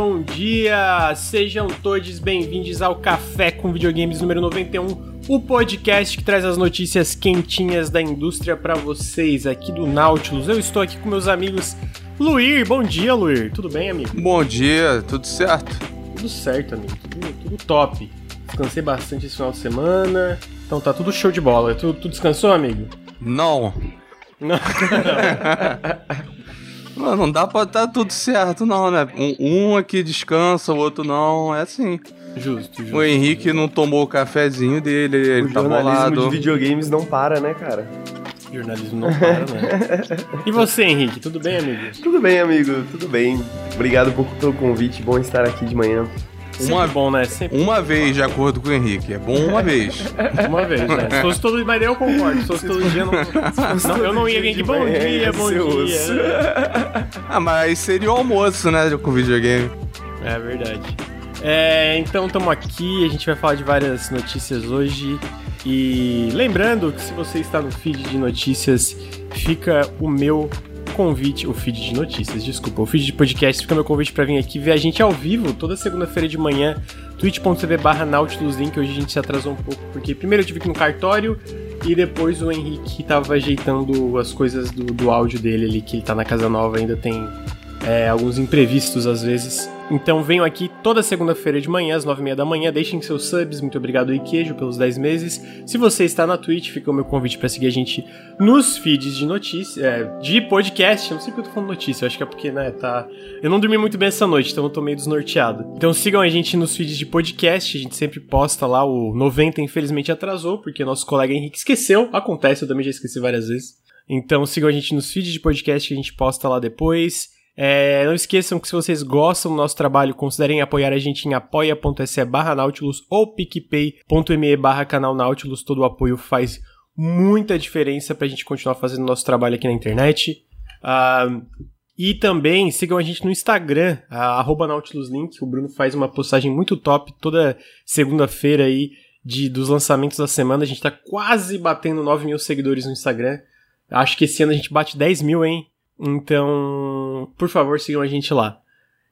bom dia! Sejam todos bem-vindos ao Café com Videogames número 91, o podcast que traz as notícias quentinhas da indústria para vocês aqui do Nautilus. Eu estou aqui com meus amigos Luir. Bom dia, Luir. Tudo bem, amigo? Bom dia, tudo certo? Tudo certo, amigo. Tudo, tudo top. Descansei bastante esse final de semana, então tá tudo show de bola. Tu, tu descansou, amigo? Não. Não. Não, não dá pra estar tá tudo certo, não, né? Um, um, aqui descansa, o outro não. É assim. Justo, justo. O Henrique não tomou o cafezinho dele, ele o tá bolado. de videogames não para, né, cara? O jornalismo não para, né? e você, Henrique, tudo bem, amigo? Tudo bem, amigo, tudo bem. Obrigado pelo convite, bom estar aqui de manhã. Uma, bom, né? Sempre uma vez, de acordo com o Henrique. É bom uma vez. uma vez, né? Se fosse todo mas eu concordo. Se fosse todo dia, não, não eu não ia vir aqui. Bom dia, bom dia. ah, mas seria o almoço, né? Com videogame. É verdade. É, então estamos aqui, a gente vai falar de várias notícias hoje. E lembrando que se você está no feed de notícias, fica o meu convite, o feed de notícias, desculpa, o feed de podcast fica meu convite para vir aqui ver a gente ao vivo toda segunda-feira de manhã, twitch.tv barra Nautilus Link, hoje a gente se atrasou um pouco, porque primeiro eu tive que ir no cartório e depois o Henrique tava ajeitando as coisas do, do áudio dele ali, que ele tá na casa nova, ainda tem é, alguns imprevistos às vezes. Então venham aqui toda segunda-feira de manhã, às 9h30 da manhã, deixem seus subs, muito obrigado Iquejo pelos 10 meses. Se você está na Twitch, fica o meu convite para seguir a gente nos feeds de notícia, é, de podcast, não sei porque eu tô falando notícia, eu acho que é porque, né, tá... Eu não dormi muito bem essa noite, então eu tô meio desnorteado. Então sigam a gente nos feeds de podcast, a gente sempre posta lá, o 90 infelizmente atrasou, porque nosso colega Henrique esqueceu, acontece, eu também já esqueci várias vezes. Então sigam a gente nos feeds de podcast que a gente posta lá depois. É, não esqueçam que se vocês gostam do nosso trabalho, considerem apoiar a gente em apoia.se barra Nautilus ou picpay.me barra canal Nautilus. Todo o apoio faz muita diferença pra gente continuar fazendo nosso trabalho aqui na internet. Uh, e também sigam a gente no Instagram, arroba NautilusLink. O Bruno faz uma postagem muito top toda segunda-feira aí de, dos lançamentos da semana. A gente tá quase batendo 9 mil seguidores no Instagram. Acho que esse ano a gente bate 10 mil, hein? Então, por favor, sigam a gente lá.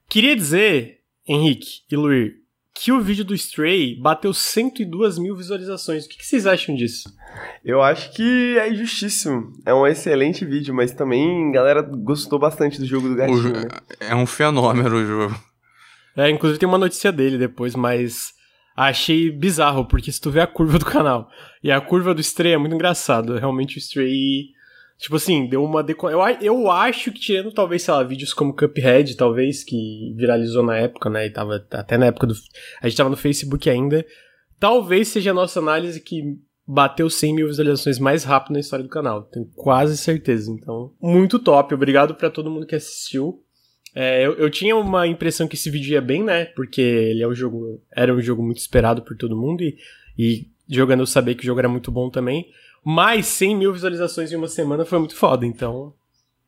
Queria dizer, Henrique e Luir, que o vídeo do Stray bateu 102 mil visualizações. O que, vocês acham disso? Eu acho que é injustíssimo. É um excelente vídeo, mas também a galera gostou bastante do jogo do gatinho, né? É um fenômeno o jogo. É, inclusive tem uma notícia dele depois, mas achei bizarro, porque se tu vê a curva do canal e a curva do Stray é muito engraçado. Realmente o Stray Tipo assim, deu uma deco... eu, eu acho que tirando talvez, sei lá, vídeos como Cuphead, talvez, que viralizou na época, né? E tava até na época do. A gente tava no Facebook ainda. Talvez seja a nossa análise que bateu 100 mil visualizações mais rápido na história do canal. Tenho quase certeza. Então, muito top. Obrigado para todo mundo que assistiu. É, eu, eu, tinha uma impressão que esse vídeo ia bem, né? Porque ele é um jogo. Era um jogo muito esperado por todo mundo e, e jogando eu sabia que o jogo era muito bom também. Mais 100 mil visualizações em uma semana foi muito foda, então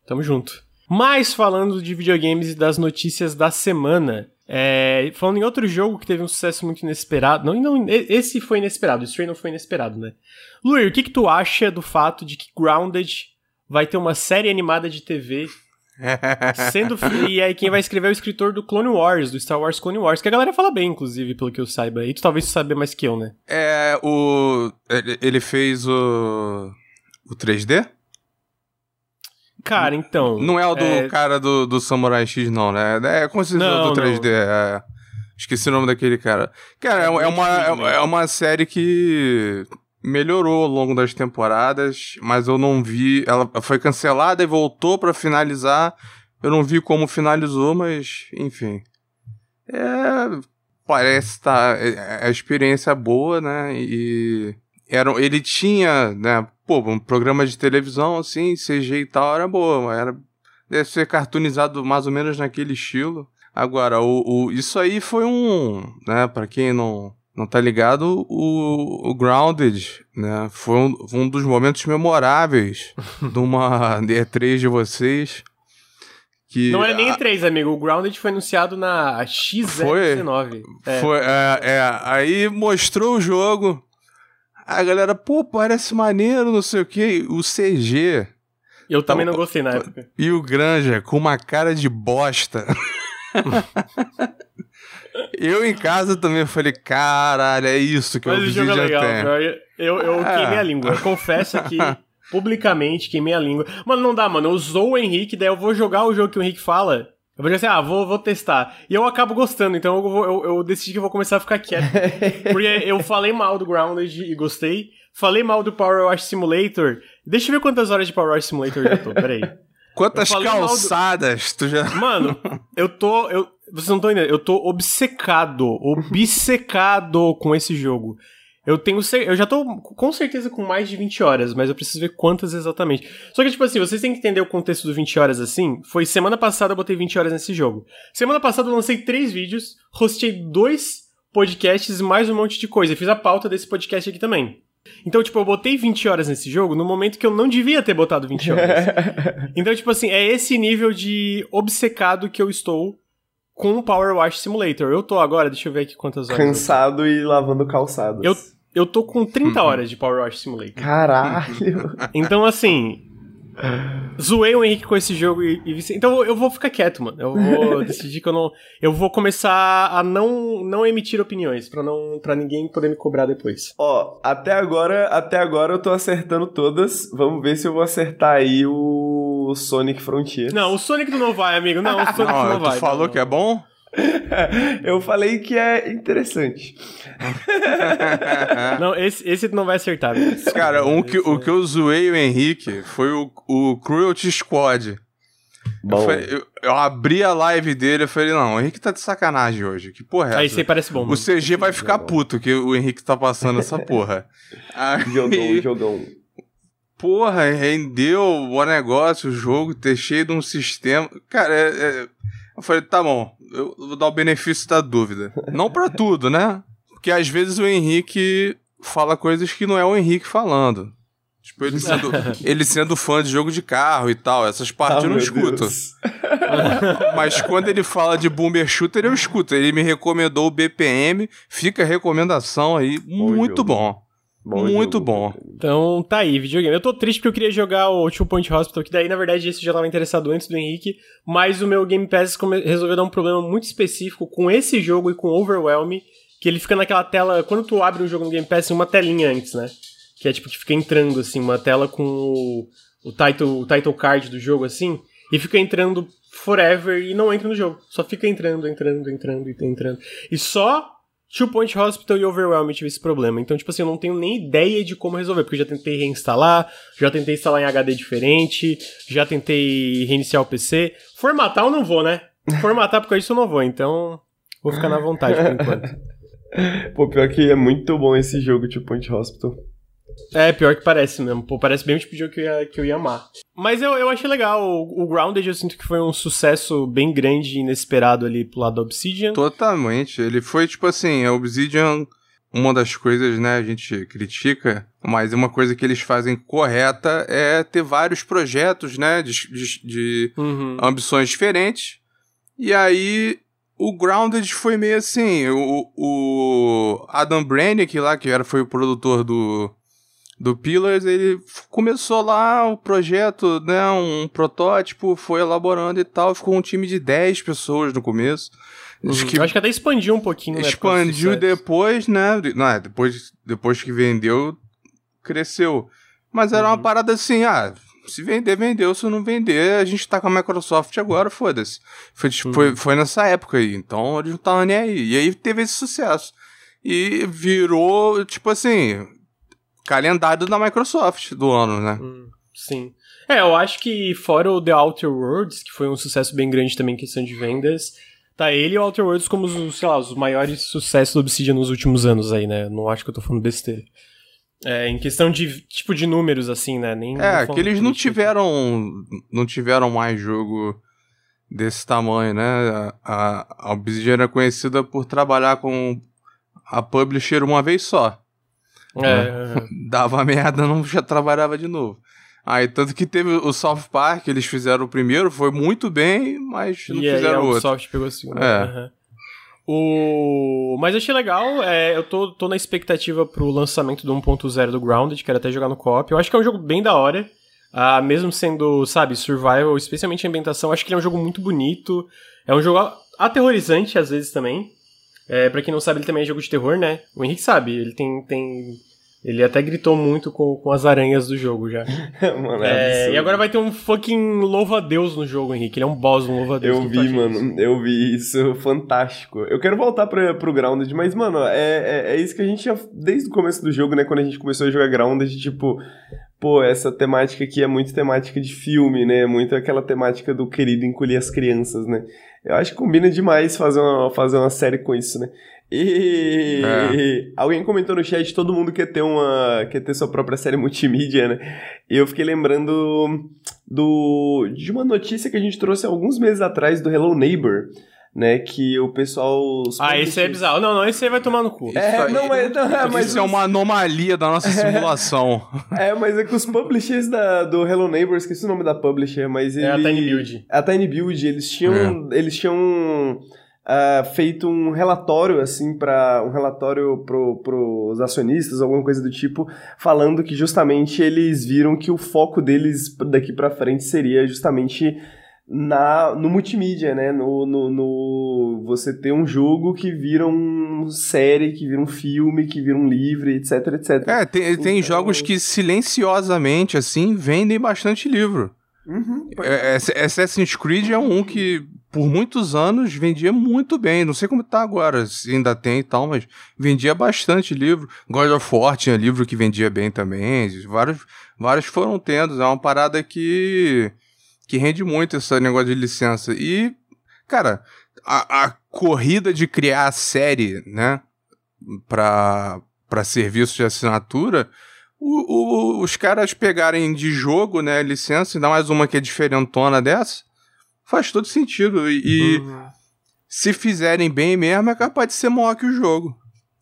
tamo junto. Mas falando de videogames e das notícias da semana, é, falando em outro jogo que teve um sucesso muito inesperado. Não, não esse foi inesperado, o Stray não foi inesperado, né? Luir, o que, que tu acha do fato de que Grounded vai ter uma série animada de TV Sendo e aí quem vai escrever é o escritor do Clone Wars, do Star Wars Clone Wars, que a galera fala bem, inclusive, pelo que eu saiba. E tu talvez saiba mais que eu, né? É, o ele fez o o 3D? Cara, então. Não é o do é... cara do, do Samurai X, não, né? É como se do 3D. É... Esqueci o nome daquele cara. Cara, é, é uma, é, é uma série que melhorou ao longo das temporadas, mas eu não vi. Ela foi cancelada e voltou para finalizar. Eu não vi como finalizou, mas enfim. É, parece estar tá, é, é experiência boa, né? E era, ele tinha, né? Pô, um programa de televisão assim, CG e tal era boa, era deve ser cartoonizado mais ou menos naquele estilo. Agora, o, o isso aí foi um, né? Para quem não não tá ligado, o, o Grounded, né? Foi um, um dos momentos memoráveis de uma E3 de vocês. Que, não é nem E3, amigo. O Grounded foi anunciado na XZ19. Foi, é. foi é, é, aí mostrou o jogo. A galera, pô, parece maneiro, não sei o que. O CG. Eu também não gostei na época. E o Granja com uma cara de bosta. eu em casa também falei, caralho, é isso que Mas o jogo é legal, tem. Eu, eu é. queimei a língua. Eu confesso que publicamente queimei a língua. Mano, não dá, mano. Eu usou o Henrique, daí eu vou jogar o jogo que o Henrique fala. Eu vou dizer assim, ah, vou, vou testar. E eu acabo gostando, então eu, vou, eu, eu decidi que eu vou começar a ficar quieto. Porque eu falei mal do Grounded e gostei. Falei mal do Power Wash Simulator. Deixa eu ver quantas horas de Power Wash Simulator eu já tô, peraí. Quantas calçadas do... tu já. Mano, eu tô. Eu... Vocês não estão entendendo. Eu tô obcecado, obcecado com esse jogo. Eu tenho eu já tô com certeza com mais de 20 horas, mas eu preciso ver quantas exatamente. Só que tipo assim, vocês têm que entender o contexto do 20 horas assim. Foi semana passada eu botei 20 horas nesse jogo. Semana passada eu lancei três vídeos, hostei dois podcasts e mais um monte de coisa. fiz a pauta desse podcast aqui também. Então, tipo, eu botei 20 horas nesse jogo no momento que eu não devia ter botado 20 horas. então, tipo assim, é esse nível de obcecado que eu estou com o Power Wash Simulator. Eu tô agora, deixa eu ver aqui quantas horas. Cansado e lavando calçados. Eu, eu tô com 30 uhum. horas de Power Wash Simulator. Caralho! Então, assim, Zoei o Henrique com esse jogo e, e Então eu vou ficar quieto, mano. Eu vou decidir que eu não. Eu vou começar a não, não emitir opiniões para não para ninguém poder me cobrar depois. Ó, até agora, até agora eu tô acertando todas. Vamos ver se eu vou acertar aí o Sonic Frontier. Não, o Sonic não vai, amigo. Não, o Sonic não, não vai. Tu falou não. que é bom? Eu falei que é interessante. não, esse, esse não vai acertar. Cara, um que, o que eu zoei o Henrique foi o, o Cruelty Squad. Eu, falei, eu, eu, abri a live dele e falei, não, o Henrique tá de sacanagem hoje. Que porra é essa? Aí você parece bom. O CG vai ficar puto que o Henrique tá passando essa porra. Aí, jogão, jogão. Porra, rendeu o negócio, o jogo, ter cheio de um sistema. Cara, é, é... eu falei, tá bom, eu vou dar o benefício da dúvida. Não para tudo, né? Porque às vezes o Henrique fala coisas que não é o Henrique falando. Tipo, ele sendo, ele sendo fã de jogo de carro e tal, essas partes oh, eu não escuto. Mas quando ele fala de Boomer Shooter, eu escuto. Ele me recomendou o BPM, fica a recomendação aí, bom muito jogo. bom. Bom Muito jogo. bom. Então tá aí, videogame. Eu tô triste porque eu queria jogar o Two Point Hospital, que daí na verdade esse já tava interessado antes do Henrique, mas o meu Game Pass resolveu dar um problema muito específico com esse jogo e com Overwhelm, que ele fica naquela tela. Quando tu abre um jogo no Game Pass, uma telinha antes, né? Que é tipo que fica entrando assim, uma tela com o, o, title, o title card do jogo assim, e fica entrando forever e não entra no jogo. Só fica entrando, entrando, entrando e entrando. E só Two Point Hospital e Overwhelm tive esse problema. Então, tipo assim, eu não tenho nem ideia de como resolver, porque eu já tentei reinstalar, já tentei instalar em HD diferente, já tentei reiniciar o PC. Formatar eu não vou, né? Formatar porque isso eu não vou, então vou ficar na vontade por enquanto. Pô, pior que é muito bom esse jogo, Two Point Hospital. É, pior que parece mesmo. Pô, parece bem o tipo de jogo que eu ia, que eu ia amar. Mas eu, eu achei legal. O, o, Grounded eu sinto que foi um sucesso bem grande e inesperado ali pro lado da Obsidian. Totalmente. Ele foi tipo assim, a Obsidian, uma das coisas, né, a gente critica, mas uma coisa que eles fazem correta é ter vários projetos, né, de, de, de uhum. ambições diferentes. E aí o Grounded foi meio assim, o, o Adam Brannick lá, que era, foi o produtor do do Pillars, ele começou lá o projeto, né, um protótipo, foi elaborando e tal, ficou um time de 10 pessoas no começo. Acho que, acho que até expandiu um pouquinho, né? Expandiu depois, né? Não, é, depois, depois que vendeu, cresceu. Mas era uhum. uma parada assim, ah, se vender, vendeu. Se não vender, a gente tá com a Microsoft agora, foda-se. Foi, uhum. foi, foi nessa época aí. Então eles não estavam nem aí. E aí teve esse sucesso. E virou, tipo assim, calendário da Microsoft do ano, né? Hum, sim. É, eu acho que fora o The Outer Worlds, que foi um sucesso bem grande também em questão de vendas, tá ele e o Outer Worlds como os, sei lá, os maiores sucessos do Obsidian nos últimos anos aí, né? Não acho que eu tô falando besteira. É, em questão de tipo de números, assim, né? Nem, é, que eles não tiveram. Não tiveram mais jogo desse tamanho, né? A, a Obsidian era conhecida por trabalhar com a publisher uma vez só. É. Né? Dava merda, não já trabalhava de novo. Aí, tanto que teve o South Park, eles fizeram o primeiro, foi muito bem, mas não e fizeram aí, outro. O Ubisoft pegou o segundo. É. Uhum. O... Mas achei legal, é, eu tô, tô na expectativa pro lançamento do 1.0 do Grounded, quero até jogar no co-op. Eu acho que é um jogo bem da hora, ah, mesmo sendo, sabe, survival, especialmente a ambientação, acho que ele é um jogo muito bonito. É um jogo aterrorizante às vezes também. É, pra quem não sabe, ele também é jogo de terror, né? O Henrique sabe, ele tem. tem ele até gritou muito com, com as aranhas do jogo já. mano, é é, e agora vai ter um fucking louva-a-Deus no jogo, Henrique. Ele é um boss, um louva-a-Deus. Eu vi, mano. Eu vi isso. Fantástico. Eu quero voltar pra, pro Grounded, mas, mano, é, é, é, isso que a gente já. Desde o começo do jogo, né? Quando a gente começou a jogar Grounded, tipo. Pô, essa temática aqui é muito temática de filme, né? Muito aquela temática do querido encolher as crianças, né? Eu acho que combina demais fazer uma, fazer uma série com isso, né? E é. alguém comentou no chat, todo mundo quer ter uma quer ter sua própria série multimídia, né? E eu fiquei lembrando do de uma notícia que a gente trouxe alguns meses atrás do Hello Neighbor, né? Que o pessoal. Ah, esse é bizarro. Não, não, esse aí vai tomar no cu. É, não, mas, não, é, mas isso é uma anomalia da nossa simulação. é, mas é que os publishers da, do Hello Neighbor, esqueci o nome da publisher, mas ele. É a Tiny Build. A Tiny Build, eles tinham. É. Eles tinham. Uh, feito um relatório assim para um relatório pro, pros acionistas alguma coisa do tipo falando que justamente eles viram que o foco deles daqui para frente seria justamente na, no multimídia, né? No, no, no, você ter um jogo que vira um série, que vira um filme, que vira um livro, etc, etc. É, tem, tem então... jogos que silenciosamente, assim, vendem bastante livro. Uhum, é, é, Assassin's Creed é um que por muitos anos vendia muito bem. Não sei como tá agora, se ainda tem e tal, mas vendia bastante livro. God of War tinha livro que vendia bem também. Vários, vários foram tendo. É uma parada que que rende muito esse negócio de licença. E, cara, a, a corrida de criar a série, né, para para serviço de assinatura, o, o, os caras pegarem de jogo, né, licença, ainda mais uma que é diferentona dessa, faz todo sentido. E, uhum. se fizerem bem mesmo, é capaz de ser maior que o jogo.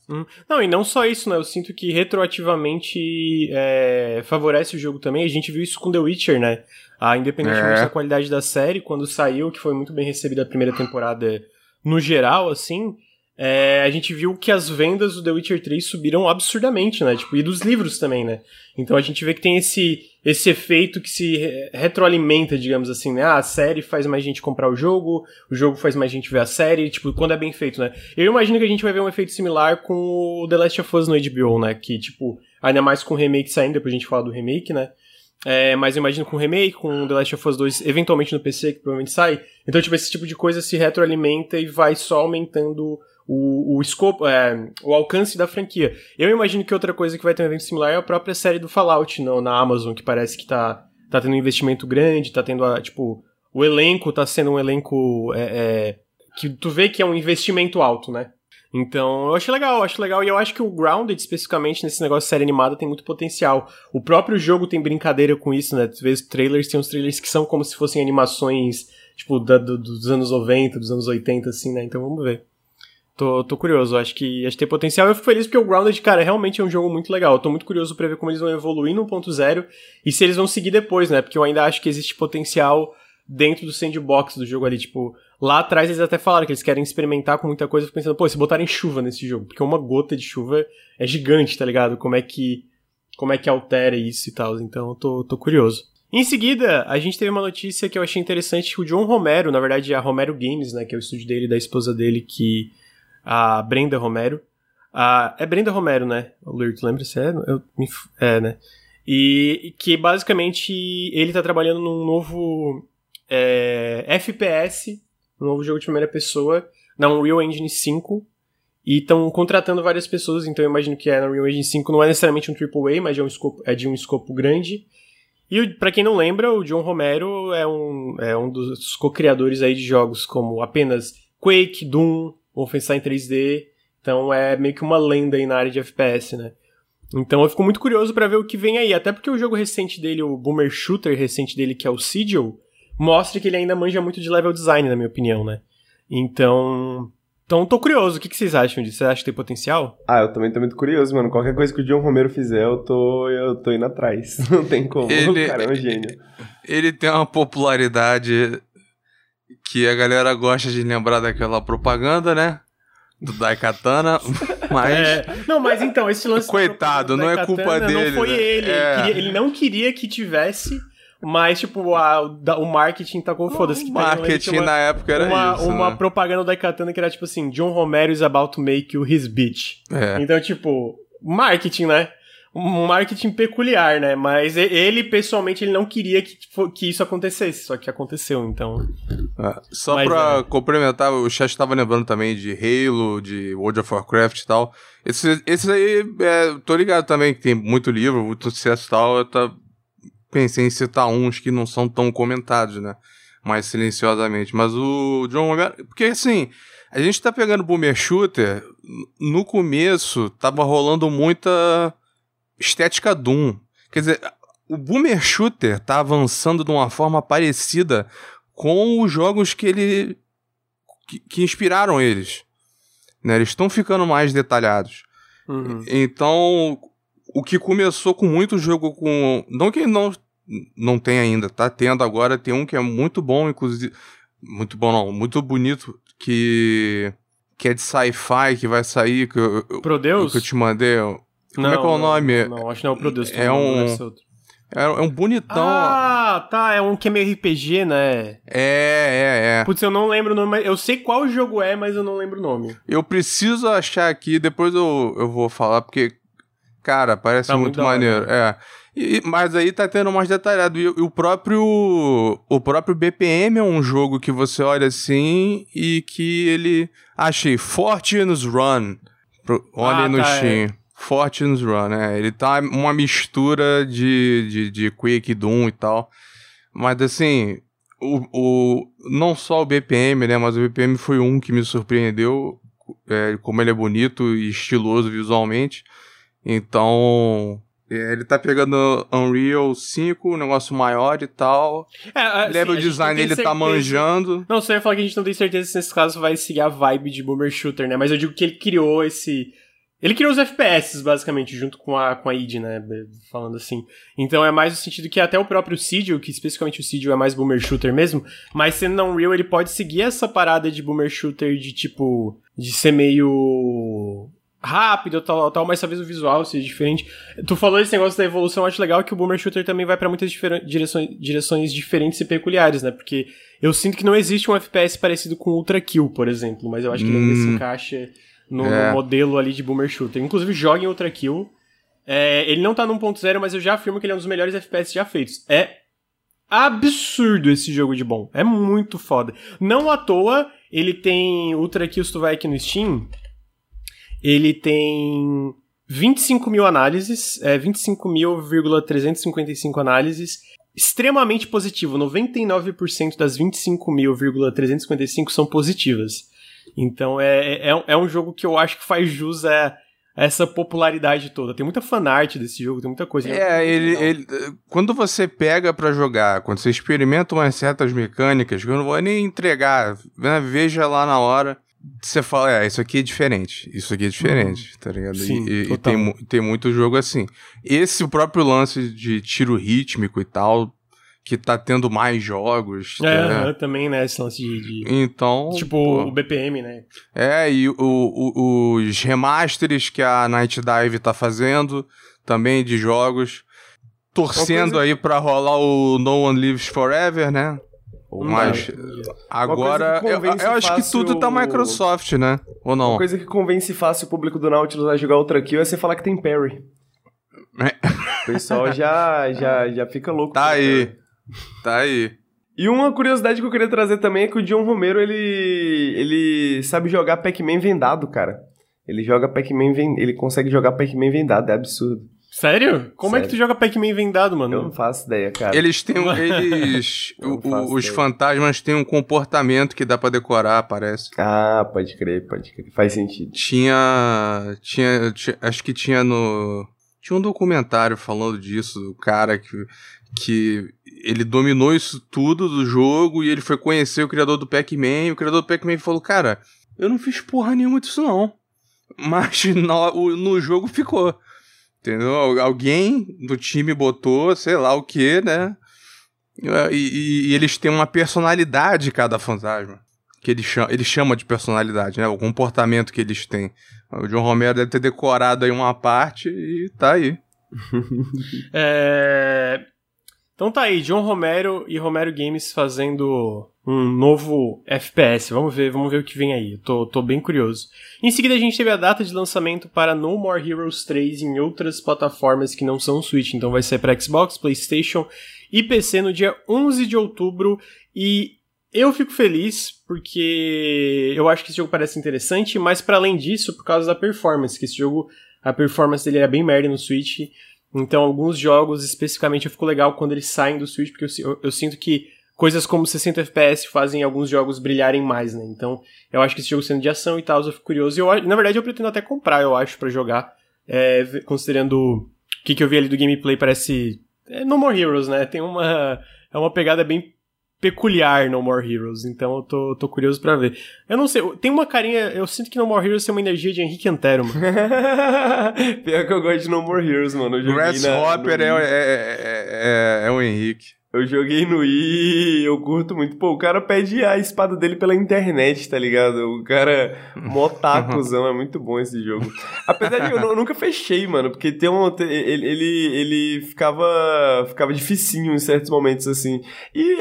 Uhum. Não, e não só isso, né? Eu sinto que retroativamente é, favorece o jogo também. A gente viu isso com The Witcher, né? Ah, independentemente é. da qualidade da série, quando saiu, que foi muito bem recebida a primeira temporada no geral, assim, é, a gente viu que as vendas do The Witcher 3 subiram absurdamente, né? Tipo, e dos livros também, né? Então a gente vê que tem esse, esse efeito que se retroalimenta, digamos assim, né? Ah, a série faz mais gente comprar o jogo, o jogo faz mais gente ver a série, tipo, quando é bem feito, né? Eu imagino que a gente vai ver um efeito similar com o The Last of Us no HBO, né? Que, tipo, ainda mais com o remake saindo, depois a gente fala do remake, né? É, mas eu imagino com remake, com The Last of Us 2 eventualmente no PC, que provavelmente sai. Então, tipo, esse tipo de coisa se retroalimenta e vai só aumentando o, o escopo, é, o alcance da franquia. Eu imagino que outra coisa que vai ter um evento similar é a própria série do Fallout no, na Amazon, que parece que tá, tá tendo um investimento grande, tá tendo, a, tipo, o elenco tá sendo um elenco é, é, que tu vê que é um investimento alto, né? Então, eu acho legal, eu acho legal. E eu acho que o Grounded, especificamente nesse negócio de série animada, tem muito potencial. O próprio jogo tem brincadeira com isso, né? Às vezes trailers tem uns trailers que são como se fossem animações, tipo, da, do, dos anos 90, dos anos 80, assim, né? Então vamos ver. Tô, tô curioso, acho que, acho que tem potencial. Eu fico feliz porque o Grounded, cara, realmente é um jogo muito legal. Eu tô muito curioso pra ver como eles vão evoluir no 1.0 e se eles vão seguir depois, né? Porque eu ainda acho que existe potencial dentro do sandbox do jogo ali, tipo, Lá atrás eles até falaram que eles querem experimentar com muita coisa, pensando, pô, se botarem chuva nesse jogo, porque uma gota de chuva é gigante, tá ligado? Como é que como é que altera isso e tal. Então eu tô, tô curioso. Em seguida, a gente teve uma notícia que eu achei interessante, que o John Romero, na verdade a Romero Games, né, que é o estúdio dele e da esposa dele, que a Brenda Romero, a, é Brenda Romero, né? O Lurto, lembra se é? Eu, é, né? E que basicamente ele tá trabalhando num novo é, FPS um novo jogo de primeira pessoa na Unreal Engine 5. E estão contratando várias pessoas, então eu imagino que é na Unreal Engine 5 não é necessariamente um AAA, mas é, um escopo, é de um escopo grande. E para quem não lembra, o John Romero é um, é um dos co-criadores aí de jogos como apenas Quake, Doom, Wolfenstein 3D. Então é meio que uma lenda aí na área de FPS, né? Então eu fico muito curioso para ver o que vem aí, até porque o jogo recente dele, o Boomer Shooter recente dele, que é o Sigil, mostra que ele ainda manja muito de level design, na minha opinião, né? Então. Então, tô curioso. O que, que vocês acham disso? Você acha que tem potencial? Ah, eu também tô muito curioso, mano. Qualquer coisa que o John Romero fizer, eu tô, eu tô indo atrás. Não tem como. Ele, o cara é um gênio. Ele tem uma popularidade que a galera gosta de lembrar daquela propaganda, né? Do Daikatana, mas... É, não, mas então, esse lance... Coitado, não é culpa dele. Não foi né? ele. É. Ele, queria, ele não queria que tivesse Mas, tipo, a, o marketing tá com foda-se. O marketing uma, na época era uma, isso. Uma né? propaganda da Katana que era tipo assim: John Romero is about to make you his bitch. É. Então, tipo, marketing, né? Um marketing peculiar, né? Mas ele, pessoalmente, ele não queria que, que isso acontecesse, só que aconteceu, então. É. Só Mas, pra é. complementar, o chat estava lembrando também de Halo, de World of Warcraft e tal. Esses esse aí, é, tô ligado também que tem muito livro, muito sucesso e tal. Eu tá, pensei em citar uns que não são tão comentados, né? Mais silenciosamente. Mas o John Romero. Porque assim, a gente tá pegando Boomer Shooter. No começo, tava rolando muita estética Doom. Quer dizer, o Boomer Shooter tá avançando de uma forma parecida com os jogos que ele. que, que inspiraram eles. Né? Eles estão ficando mais detalhados. Uhum. Então, o que começou com muito jogo com. Não que não, não tem ainda, tá tendo agora, tem um que é muito bom, inclusive. Muito bom, não, muito bonito, que. que é de sci-fi, que vai sair. Que eu, Prodeus? Que eu te mandei. Como não, é que é o nome? Não, não, acho que não é o Prodeus. É um. É, é um bonitão. Ah, tá. É um que é meio RPG, né? É, é, é. Putz, eu não lembro o nome. Eu sei qual jogo é, mas eu não lembro o nome. Eu preciso achar aqui, depois eu, eu vou falar, porque Cara, parece tá muito, muito maneiro. É. E, mas aí tá tendo mais detalhado. E, e, o próprio. O próprio BPM é um jogo que você olha assim e que ele. Achei. Fortune's Run. Olha ah, no tá, Steam. É. Fortune's Run, né? Ele tá uma mistura de, de, de Quake Doom e tal. Mas assim. O, o, não só o BPM, né? Mas o BPM foi um que me surpreendeu. É, como ele é bonito e estiloso visualmente. Então, é, ele tá pegando Unreal 5, um negócio maior e tal. É, assim, Level design ele tá manjando. Não, você ia falar que a gente não tem certeza se nesse caso vai seguir a vibe de Boomer Shooter, né? Mas eu digo que ele criou esse. Ele criou os FPS, basicamente, junto com a, com a id, né? Falando assim. Então é mais no sentido que até o próprio Sidio, que especificamente o Sidio é mais Boomer Shooter mesmo, mas sendo Unreal, ele pode seguir essa parada de Boomer Shooter de tipo. de ser meio rápido, tal, tal, mas talvez o visual seja diferente. Tu falou esse negócio da evolução, acho legal que o Boomer Shooter também vai para muitas direções, direções diferentes e peculiares, né? Porque eu sinto que não existe um FPS parecido com Ultra Kill, por exemplo, mas eu acho que hum, ele se encaixa no, é. no, modelo ali de Boomer Shooter. Inclusive, joga em Ultra Kill. É, ele não tá no 1.0, mas eu já afirmo que ele é um dos melhores FPS já feitos. É absurdo esse jogo de bom. É muito foda. Não à toa, ele tem Ultra Kill, se tu vai aqui no Steam, ele tem 25 mil análises, é, 25.355 análises, extremamente positivo. 99% das 25.355 são positivas. Então é, é, é um jogo que eu acho que faz jus a essa popularidade toda. Tem muita fanart desse jogo, tem muita coisa. É, ele, ele, quando você pega para jogar, quando você experimenta umas certas mecânicas, que eu não vou nem entregar, né, veja lá na hora você fala, é, isso aqui é diferente, isso aqui é diferente, uhum. tá ligado? Sim, e, e tem, tem muito jogo assim. Esse o próprio lance de tiro rítmico e tal, que tá tendo mais jogos. É, né? também, né, esse lance de... de... Então... Tipo pô, o BPM, né? É, e o, o, os remasters que a Night Dive tá fazendo, também de jogos, torcendo coisa... aí pra rolar o No One Lives Forever, né? Mas agora eu, eu acho que tudo tá Microsoft, né? Ou não? Uma coisa que convence fácil o público do Nautilus a jogar outra kill é você falar que tem parry. É. O pessoal já, já, já fica louco. Tá aí. Parry. Tá aí. E uma curiosidade que eu queria trazer também é que o John Romero, ele, ele sabe jogar Pac-Man vendado, cara. Ele joga Pac-Man, ele consegue jogar Pac-Man vendado, é absurdo. Sério? Como Sério? é que tu joga Pac-Man vendado, mano? Eu não faço ideia, cara. Eles têm. Eles. o, os ideia. fantasmas têm um comportamento que dá para decorar, parece. Ah, pode crer, pode crer. Faz sentido. Tinha, tinha. tinha. Acho que tinha no. Tinha um documentário falando disso, do cara que. que ele dominou isso tudo do jogo e ele foi conhecer o criador do Pac-Man. E o criador do Pac-Man falou: Cara, eu não fiz porra nenhuma disso não. Mas no, no jogo ficou. Entendeu? Alguém do time botou, sei lá o que, né? E, e, e, eles têm uma personalidade, cada fantasma. Que ele chama, ele chama de personalidade, né? O comportamento que eles têm. O John Romero deve ter decorado aí uma parte e tá aí. é... Então tá aí, John Romero e Romero Games fazendo um novo FPS. Vamos ver, vamos ver o que vem aí. Tô, tô bem curioso. Em seguida a gente teve a data de lançamento para No More Heroes 3 em outras plataformas que não são Switch. Então vai ser para Xbox, PlayStation e PC no dia 11 de outubro e eu fico feliz porque eu acho que esse jogo parece interessante, mas para além disso, por causa da performance, que esse jogo a performance dele é bem merda no Switch então, alguns jogos especificamente eu fico legal quando eles saem do Switch, porque eu, eu, eu, sinto que coisas como 60 FPS fazem alguns jogos brilharem mais, né? Então, eu acho que esse jogo sendo de ação e tal, eu fico curioso. E eu, na verdade, eu pretendo até comprar, eu acho, para jogar. É, considerando o que, que eu vi ali do gameplay, parece. É No More Heroes, né? Tem uma. É uma pegada bem peculiar No More Heroes, então eu tô, tô curioso para ver. Eu não sei, tem uma carinha, eu sinto que No More Heroes tem uma energia de Henrique Antero, mano. Pior que eu gosto de No More Heroes, mano. Grasshopper é, é, é, é, é o Henrique. Eu joguei no Wii, eu curto muito. Pô, o cara pede a espada dele pela internet, tá ligado? O cara, motacuzão, é muito bom esse jogo. Apesar de eu, eu nunca fechei, mano, porque tem um, ele, ele, ele ficava, ficava dificinho em certos momentos, assim. E,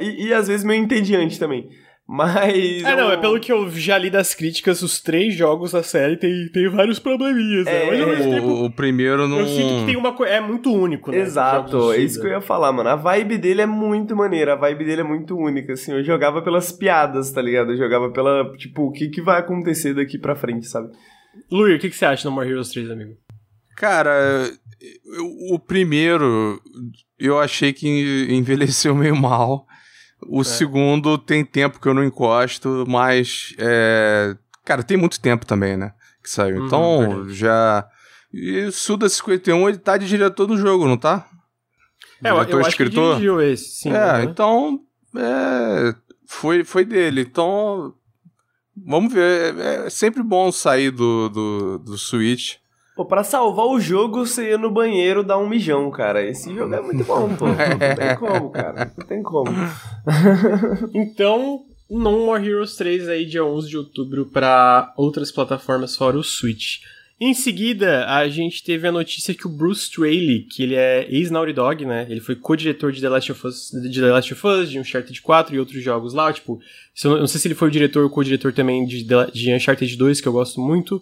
e, e às vezes meio entediante também. Mas. É, não, é pelo que eu já li das críticas, os três jogos da série tem, tem vários probleminhas, né? Mas, o, tempo, o primeiro não. Eu sinto que tem uma coisa. É muito único, né? Exato, é isso que eu ia falar, mano. A vibe dele é muito maneira, a vibe dele é muito única, assim. Eu jogava pelas piadas, tá ligado? Eu jogava pela. Tipo, o que, que vai acontecer daqui pra frente, sabe? Luir, o que, que você acha do More Heroes 3, amigo? Cara, o primeiro eu achei que envelheceu meio mal. O é. segundo tem tempo que eu não encosto, mas. É... Cara, tem muito tempo também, né? Que saiu. Uhum, então, verdade. já. E o Suda 51 ele tá de diretor do jogo, não tá? É, diretor, eu, eu escritor? acho que esse, sim. É, né? então. É, foi, foi dele. Então. Vamos ver. É, é sempre bom sair do, do, do Switch Pô, pra salvar o jogo, você ia no banheiro dar um mijão, cara. Esse jogo é muito bom, pô. Não tem como, cara. Não tem como. então, No More Heroes 3 aí, dia 11 de outubro, para outras plataformas fora o Switch. Em seguida, a gente teve a notícia que o Bruce Straley, que ele é ex-Naughty Dog, né? Ele foi co-diretor de The Last of Us, de The Last of Us, de Uncharted 4 e outros jogos lá, tipo... Eu não sei se ele foi o diretor ou co-diretor também de, de Uncharted 2, que eu gosto muito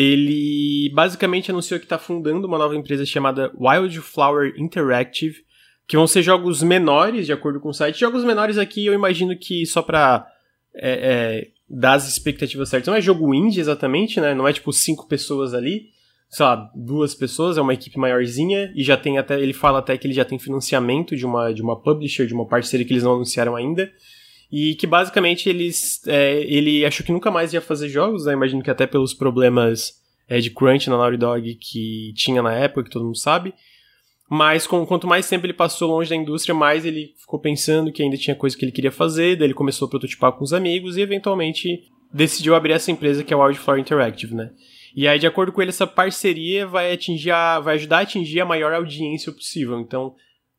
ele basicamente anunciou que está fundando uma nova empresa chamada Wildflower Interactive, que vão ser jogos menores, de acordo com o site. Jogos menores aqui eu imagino que só para é, é, dar as expectativas certas. Não é jogo indie exatamente, né? Não é tipo cinco pessoas ali, sei lá, duas pessoas, é uma equipe maiorzinha e já tem até, ele fala até que ele já tem financiamento de uma, de uma publisher, de uma parceria que eles não anunciaram ainda. E que basicamente eles. É, ele achou que nunca mais ia fazer jogos, né? Imagino que até pelos problemas é, de crunch na Naughty Dog que tinha na época, que todo mundo sabe. Mas com, quanto mais tempo ele passou longe da indústria, mais ele ficou pensando que ainda tinha coisa que ele queria fazer, daí ele começou a prototipar com os amigos e eventualmente decidiu abrir essa empresa que é o Wildflower Interactive, né? E aí, de acordo com ele, essa parceria vai atingir a, vai ajudar a atingir a maior audiência possível. Então,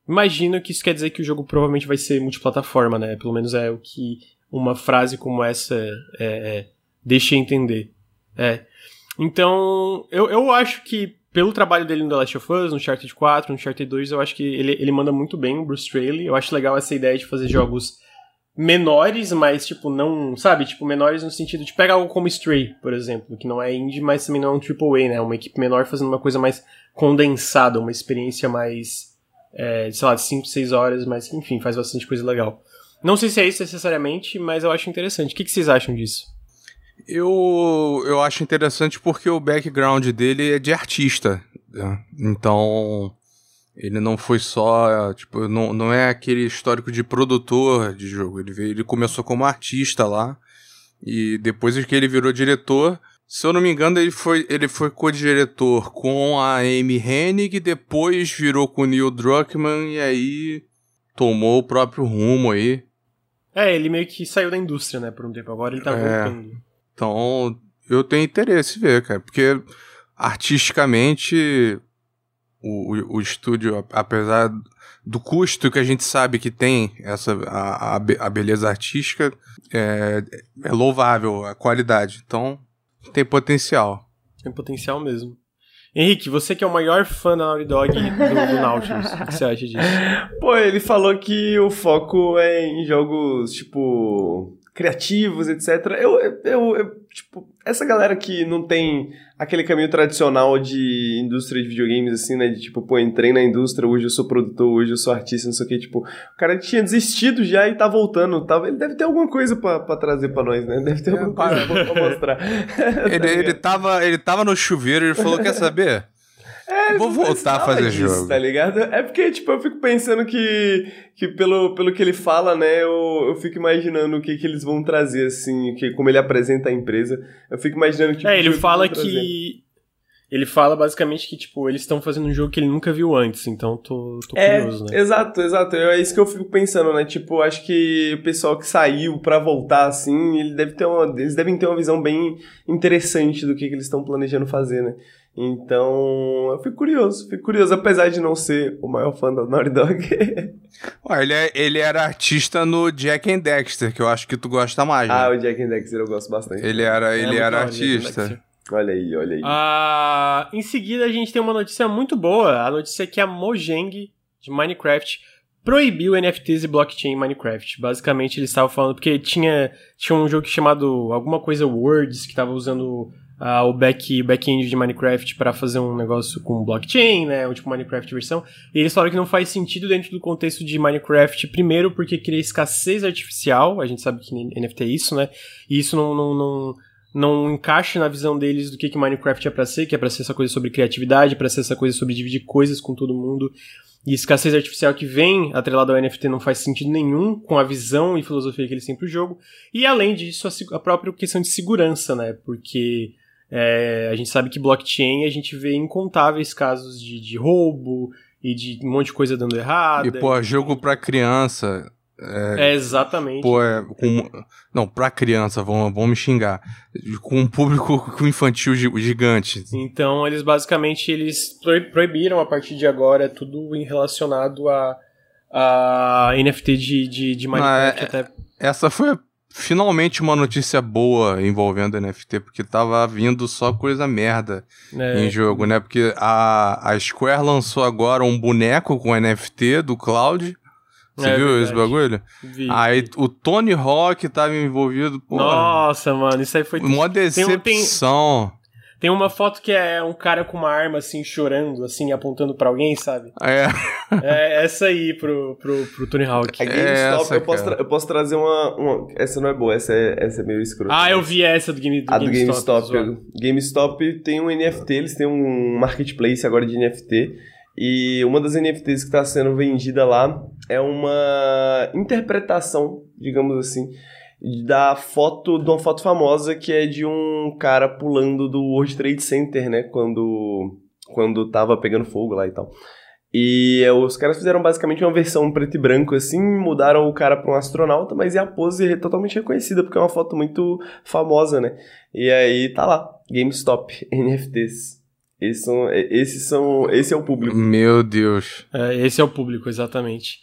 Imagino que isso quer dizer que o jogo provavelmente vai ser multiplataforma, né? Pelo menos é o que uma frase como essa é, é, deixa entender. É. Então, eu, eu acho que pelo trabalho dele no The Last of Us, no Uncharted 4, no Uncharted 2, eu acho que ele, ele manda muito bem o Bruce Straley. Eu acho legal essa ideia de fazer jogos menores, mas, tipo, não, sabe? Tipo, menores no sentido de pegar algo como Stray, por exemplo, que não é indie, mas também não é um AAA, né? Uma equipe menor fazendo uma coisa mais condensada, uma experiência mais é, sei lá, de 5, 6 horas, mas enfim, faz bastante coisa legal. Não sei se é isso necessariamente, mas eu acho interessante. O que, que vocês acham disso? Eu, eu acho interessante porque o background dele é de artista. Né? Então, ele não foi só. Tipo, não, não é aquele histórico de produtor de jogo. Ele, veio, ele começou como artista lá. E depois que ele virou diretor, se eu não me engano, ele foi, ele foi co-diretor com a Amy Hennig, depois virou com o Neil Druckmann e aí tomou o próprio rumo aí. É, ele meio que saiu da indústria, né, por um tempo. Agora ele tá é, voltando. Então, eu tenho interesse em ver, cara, porque artisticamente o, o, o estúdio, apesar do custo que a gente sabe que tem essa a, a beleza artística, é, é louvável a qualidade. Então, tem potencial. Tem potencial mesmo. Henrique, você que é o maior fã da Naughty Dog do, do Nautilus, o que você acha disso? Pô, ele falou que o foco é em jogos, tipo, criativos, etc. Eu, eu, eu, tipo, essa galera que não tem aquele caminho tradicional de indústria de videogames, assim, né? De tipo, pô, entrei na indústria, hoje eu sou produtor, hoje eu sou artista, não sei o que, tipo, o cara tinha desistido já e tá voltando. Tá, ele deve ter alguma coisa pra, pra trazer pra nós, né? Deve ter é, alguma coisa pra, pra mostrar. ele, ele, tava, ele tava no chuveiro e ele falou: quer saber? É, Vou voltar a fazer disso, jogo. Tá ligado? É porque, tipo, eu fico pensando que, que pelo, pelo que ele fala, né, eu, eu fico imaginando o que, que eles vão trazer, assim, que, como ele apresenta a empresa. Eu fico imaginando que. É, ele fala que. Ele fala basicamente que, tipo, eles estão fazendo um jogo que ele nunca viu antes, então tô, tô é, curioso, né? Exato, exato. É isso que eu fico pensando, né? Tipo, acho que o pessoal que saiu para voltar, assim, ele deve ter uma, eles devem ter uma visão bem interessante do que, que eles estão planejando fazer, né? Então, eu fico curioso, fico curioso, apesar de não ser o maior fã da Naughty Dog. Ué, ele, é, ele era artista no Jack and Dexter, que eu acho que tu gosta mais. Né? Ah, o Jack and Dexter eu gosto bastante. Ele era, ele é era artista. Olha aí, olha aí. Ah, em seguida, a gente tem uma notícia muito boa. A notícia é que a Mojang de Minecraft proibiu NFTs e blockchain em Minecraft. Basicamente, eles estavam falando porque tinha, tinha um jogo chamado alguma coisa Words que estava usando uh, o back back-end de Minecraft para fazer um negócio com blockchain, né, o tipo Minecraft versão. E eles falaram que não faz sentido dentro do contexto de Minecraft, primeiro porque cria escassez artificial, a gente sabe que NFT é isso, né? E isso não, não, não não encaixa na visão deles do que, que Minecraft é para ser, que é para ser essa coisa sobre criatividade, para ser essa coisa sobre dividir coisas com todo mundo. E escassez artificial que vem atrelado ao NFT não faz sentido nenhum com a visão e filosofia que eles têm pro jogo. E além disso, a, a própria questão de segurança, né? Porque é, a gente sabe que blockchain a gente vê incontáveis casos de, de roubo e de um monte de coisa dando errado. E, pô, jogo pra criança. É, é exatamente. Pô, é, com, não, pra criança, vão, vão me xingar. Com um público infantil gigante. Então, eles basicamente eles proibiram a partir de agora tudo em relacionado a, a NFT de, de, de Minecraft. Não, é, até... Essa foi a finalmente uma notícia boa envolvendo NFT, porque tava vindo só coisa merda é. em jogo, né? Porque a, a Square lançou agora um boneco com NFT do Cloud. Você é, viu verdade. esse bagulho? Vi, Aí vi. o Tony Hawk tava envolvido. Porra. Nossa, mano, isso aí foi. Uma decepção. Tem, tem, tem uma foto que é um cara com uma arma, assim, chorando, assim, apontando para alguém, sabe? É. é essa aí pro, pro, pro Tony Hawk. A GameStop, essa, eu, posso eu posso trazer uma, uma, Essa não é boa, essa é, essa é meio escrota. Ah, eu vi essa do, game, do a GameStop. do GameStop. GameStop tem um NFT, eles têm um marketplace agora de NFT. E uma das NFTs que está sendo vendida lá é uma interpretação, digamos assim, da foto, de uma foto famosa que é de um cara pulando do World Trade Center, né? Quando, quando tava pegando fogo lá e tal. E é, os caras fizeram basicamente uma versão preto e branco assim, mudaram o cara para um astronauta, mas é a pose totalmente reconhecida, porque é uma foto muito famosa, né? E aí tá lá, GameStop, NFTs. Esses são, esses são, esse é o público. Meu Deus. É, esse é o público, exatamente.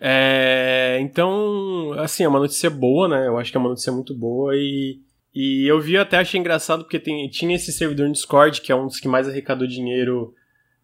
É, então, assim, é uma notícia boa, né? Eu acho que é uma notícia muito boa e, e eu vi até achei engraçado porque tem, tinha esse servidor no Discord, que é um dos que mais arrecadou dinheiro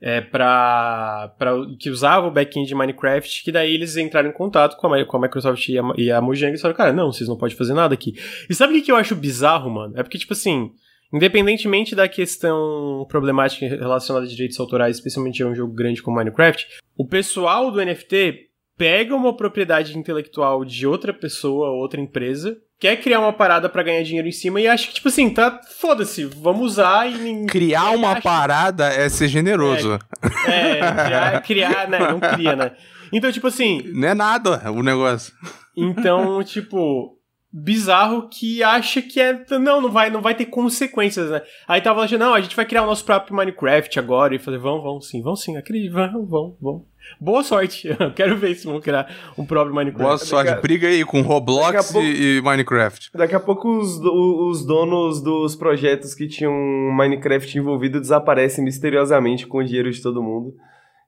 é, pra, que usava o backend de Minecraft, que daí eles entraram em contato com a, com a Microsoft e a, e a Mojang e falaram, cara, não, vocês não podem fazer nada aqui. E sabe o que, que eu acho bizarro, mano? É porque, tipo assim, independentemente da questão problemática relacionada a direitos autorais, especialmente em um jogo grande como Minecraft, o pessoal do NFT pega uma propriedade intelectual de outra pessoa, outra empresa, quer criar uma parada para ganhar dinheiro em cima e acha que, tipo assim, tá, foda-se, vamos usar e... Criar uma acha... parada é ser generoso. É, é criar, criar, né, não cria, né. Então, tipo assim... Não é nada o negócio. Então, tipo, bizarro que acha que é. Não, não vai, não vai ter consequências, né? Aí tava achando, não, a gente vai criar o nosso próprio Minecraft agora e fazer, vão, vão sim, vão sim, acredito, vão, vão, vão. Boa sorte. Eu quero ver se vão criar um próprio Minecraft. Boa sorte. Briga aí com Roblox pouco, e, Minecraft. Daqui a pouco os, os donos dos projetos que tinham Minecraft envolvido desaparecem misteriosamente com o dinheiro de todo mundo.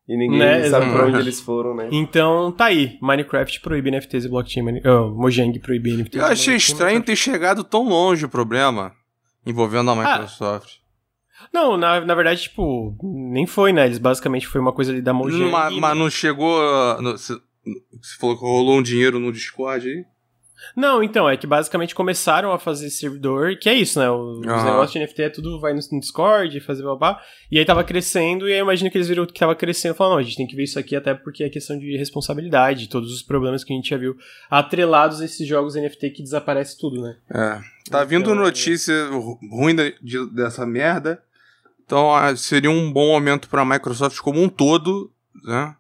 E ninguém né? sabe pra onde eles foram, né? Então, tá aí. Minecraft proíbe NFTs e blockchain. Oh, Mojang proíbe NFTs Eu achei estranho ter chegado tão longe o problema envolvendo a ah. Microsoft. Ah. Não, na, na verdade, tipo, nem foi, né? Eles basicamente foi uma coisa ali da Mojang. Mas, mas não chegou. Você falou que rolou um dinheiro no Discord aí? Não, então, é que basicamente começaram a fazer servidor, que é isso, né? Os uhum. negócios de NFT é tudo vai no, Discord, fazer babá. E aí tava crescendo, e aí eu imagino que eles viram que tava crescendo e falaram, não, a gente tem que ver isso aqui até porque é questão de responsabilidade, todos os problemas que a gente já viu atrelados a esses jogos NFT que desaparece tudo, né? É. Tá então, vindo notícia ruim de, dessa merda. Então ah, seria um bom momento para a Microsoft como um todo, né?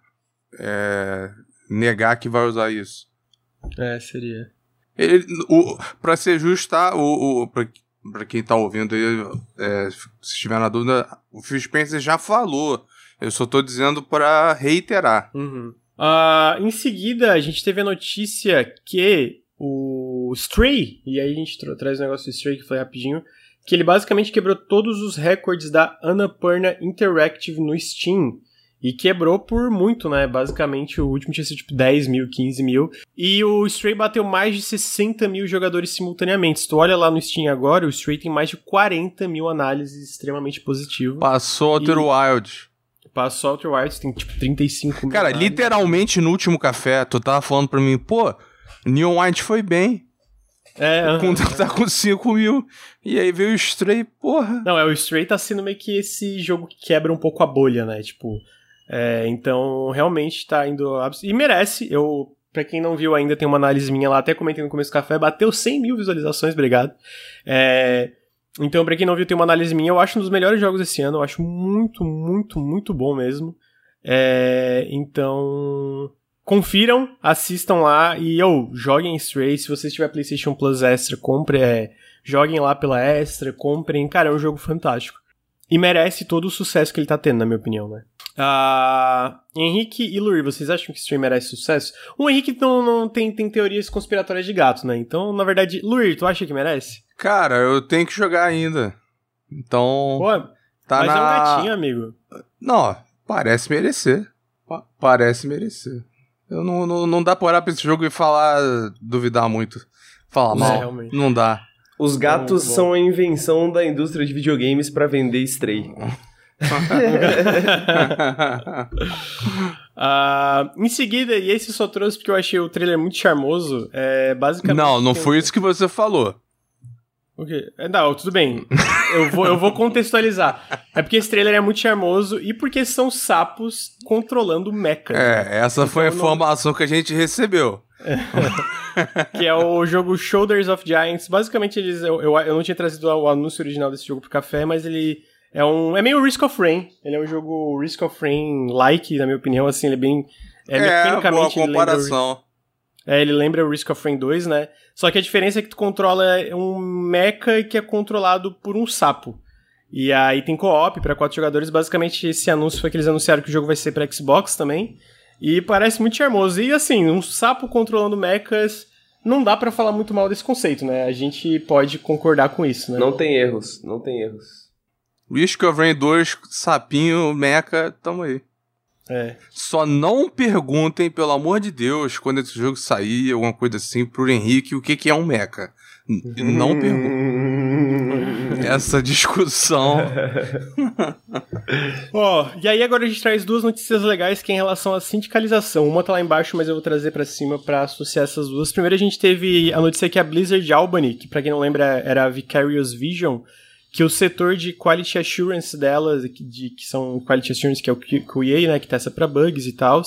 É, negar que vai usar isso. É, seria. Ele, o, pra ser justo, tá? O, o, pra, pra quem tá ouvindo aí, é, se estiver na dúvida, o Phil Spencer já falou. Eu só tô dizendo para reiterar. Uhum. Uh, em seguida, a gente teve a notícia que o Stray, e aí a gente tra traz o negócio do Stray que foi rapidinho, que ele basicamente quebrou todos os recordes da Annapurna Interactive no Steam. E quebrou por muito, né? Basicamente, o último tinha sido tipo 10 mil, 15 mil. E o Stray bateu mais de 60 mil jogadores simultaneamente. Se tu olha lá no Steam agora, o Stray tem mais de 40 mil análises extremamente positivas. Passou Outer Wild. Passou Outer Wild, tem tipo 35 mil. Cara, análises. literalmente no último café, tu tava falando pra mim, pô, Neon White foi bem. É, uh -huh. tá com 5 mil. E aí veio o Stray, porra. Não, é, o Stray tá sendo meio que esse jogo que quebra um pouco a bolha, né? Tipo, é, então, realmente tá indo. E merece. Eu, pra quem não viu ainda, tem uma análise minha lá, até comentei no começo do café, bateu 100 mil visualizações, obrigado. É, então, pra quem não viu, tem uma análise minha. Eu acho um dos melhores jogos desse ano. Eu acho muito, muito, muito bom mesmo. É, então. Confiram, assistam lá e ou oh, joguem Stray. Se você tiver PlayStation Plus Extra, compre, é, joguem lá pela Extra, comprem. Cara, é um jogo fantástico. E merece todo o sucesso que ele tá tendo, na minha opinião, né? Uh, Henrique e Luir, vocês acham que Stray merece sucesso? O Henrique não, não tem, tem teorias conspiratórias de gato, né? Então, na verdade, Luir, tu acha que merece? Cara, eu tenho que jogar ainda. Então. Pô, tá mas na... é um gatinho, amigo. Não, parece merecer. Pa parece merecer. Eu não, não, não dá pra olhar pra esse jogo e falar, duvidar muito. Falar mal. não dá. Os gatos são a invenção da indústria de videogames para vender Stray. uh, em seguida, e esse só trouxe porque eu achei o trailer muito charmoso. É, basicamente. Não, não foi isso que você falou. O quê? É, não, tudo bem. Eu vou, eu vou contextualizar. É porque esse trailer é muito charmoso e porque são sapos controlando mechas. É, essa então, foi a informação não... que a gente recebeu. que é o jogo Shoulders of Giants. Basicamente, eles. Eu, eu, eu não tinha trazido o anúncio original desse jogo pro café, mas ele é um. É meio Risk of Rain. Ele é um jogo Risk of Rain-like, na minha opinião, assim, ele é bem. É, é mecanicamente. Boa comparação. Ele lembra, é, ele lembra o Risk of Rain 2, né? Só que a diferença é que tu controla um mecha que é controlado por um sapo. E aí tem co-op para quatro jogadores. Basicamente, esse anúncio foi que eles anunciaram que o jogo vai ser para Xbox também. E parece muito charmoso. E assim, um sapo controlando mechas. Não dá para falar muito mal desse conceito, né? A gente pode concordar com isso, né? Não tem erros, não tem erros. Risk of Rain 2, sapinho, mecha, tamo aí. É. Só não perguntem, pelo amor de Deus, quando esse jogo sair, alguma coisa assim, pro Henrique, o que, que é um mecha. Não perguntem. Essa discussão. Ó, oh, e aí agora a gente traz duas notícias legais que é em relação à sindicalização. Uma tá lá embaixo, mas eu vou trazer para cima para associar essas duas. Primeiro a gente teve a notícia que a Blizzard Albany, que para quem não lembra era a Vicarious Vision, que o setor de quality assurance dela, de, que são quality assurance, que é o QA, né, que testa para bugs e tal,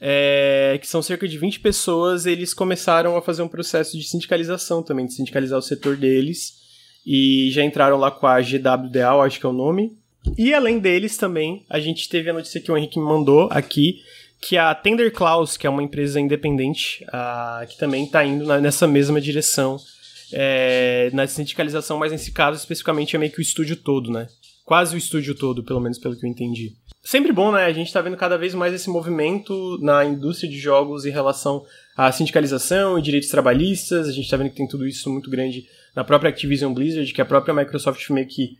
é, que são cerca de 20 pessoas, eles começaram a fazer um processo de sindicalização também, de sindicalizar o setor deles, e já entraram lá com a GWDA, acho que é o nome. E além deles também, a gente teve a notícia que o Henrique me mandou aqui, que a Tender Claus, que é uma empresa independente, uh, que também está indo na, nessa mesma direção é, na sindicalização, mas nesse caso especificamente é meio que o estúdio todo, né? Quase o estúdio todo, pelo menos pelo que eu entendi. Sempre bom, né? A gente tá vendo cada vez mais esse movimento na indústria de jogos em relação à sindicalização e direitos trabalhistas. A gente tá vendo que tem tudo isso muito grande na própria Activision Blizzard, que a própria Microsoft meio que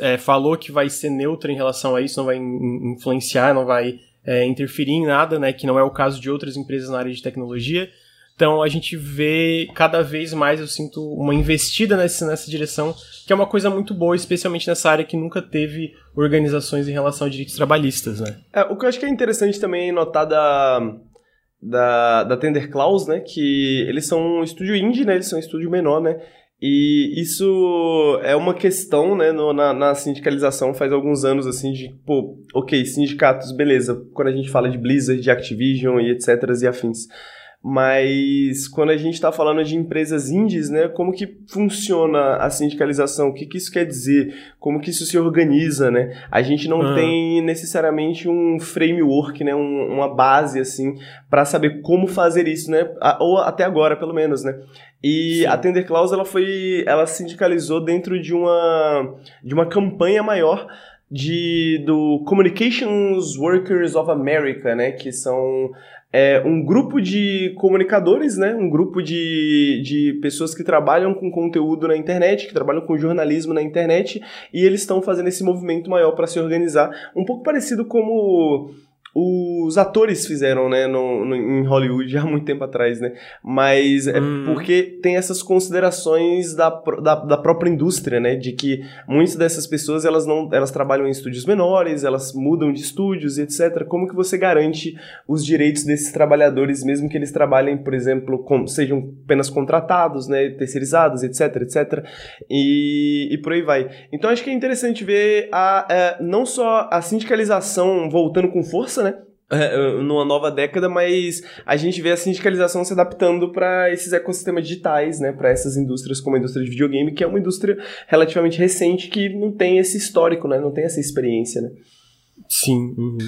é, falou que vai ser neutra em relação a isso, não vai influenciar, não vai é, interferir em nada, né? Que não é o caso de outras empresas na área de tecnologia. Então a gente vê cada vez mais, eu sinto uma investida nessa, nessa direção, que é uma coisa muito boa, especialmente nessa área que nunca teve organizações em relação a direitos trabalhistas, né? É, o que eu acho que é interessante também notar da, da, da Tender Claus, né? Que eles são um estúdio indie, né? Eles são um estúdio menor, né? E isso é uma questão, né, no, na, na, sindicalização faz alguns anos, assim, de, pô, ok, sindicatos, beleza, quando a gente fala de Blizzard, de Activision e etc e afins. Mas quando a gente está falando de empresas indies, né, como que funciona a sindicalização? O que, que isso quer dizer? Como que isso se organiza, né? A gente não uhum. tem necessariamente um framework, né, um, uma base assim para saber como fazer isso, né? Ou até agora, pelo menos, né? E Sim. a Tender Clause ela foi, ela sindicalizou dentro de uma de uma campanha maior de do Communications Workers of America, né, que são é um grupo de comunicadores, né? Um grupo de, de pessoas que trabalham com conteúdo na internet, que trabalham com jornalismo na internet, e eles estão fazendo esse movimento maior para se organizar, um pouco parecido como os atores fizeram, né, no, no, em Hollywood há muito tempo atrás, né? Mas é hum. porque tem essas considerações da, da, da, própria indústria, né? De que muitas dessas pessoas elas não elas trabalham em estúdios menores, elas mudam de estúdios, etc. Como que você garante os direitos desses trabalhadores, mesmo que eles trabalhem, por exemplo, com, sejam apenas contratados, né, terceirizados, etc, etc. E, e por aí vai. Então acho que é interessante ver a, a é, não só a sindicalização voltando com força né? É, numa nova década, mas a gente vê a sindicalização se adaptando para esses ecossistemas digitais, né, para essas indústrias como a indústria de videogame, que é uma indústria relativamente recente que não tem esse histórico, né, não tem essa experiência, né. Sim. Uhum.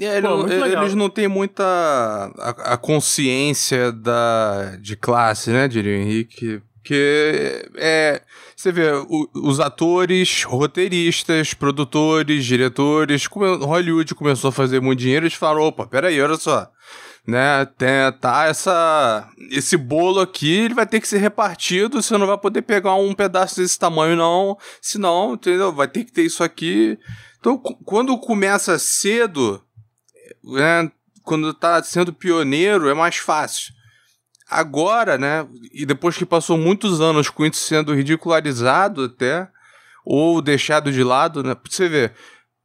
É, Pô, eles não têm muita a, a, consciência da, de classe, né, diria o Henrique, porque é, você vê, o, os atores, roteiristas, produtores, diretores, como Hollywood começou a fazer muito dinheiro, eles falaram, opa, peraí, olha só. Né, tem, tá essa, esse bolo aqui, ele vai ter que ser repartido, você não vai poder pegar um pedaço desse tamanho não, senão, entendeu? Vai ter que ter isso aqui. Então, quando começa cedo, né, quando tá sendo pioneiro, é mais fácil. Agora, né, e depois que passou muitos anos com isso sendo ridicularizado até, ou deixado de lado, né, você ver,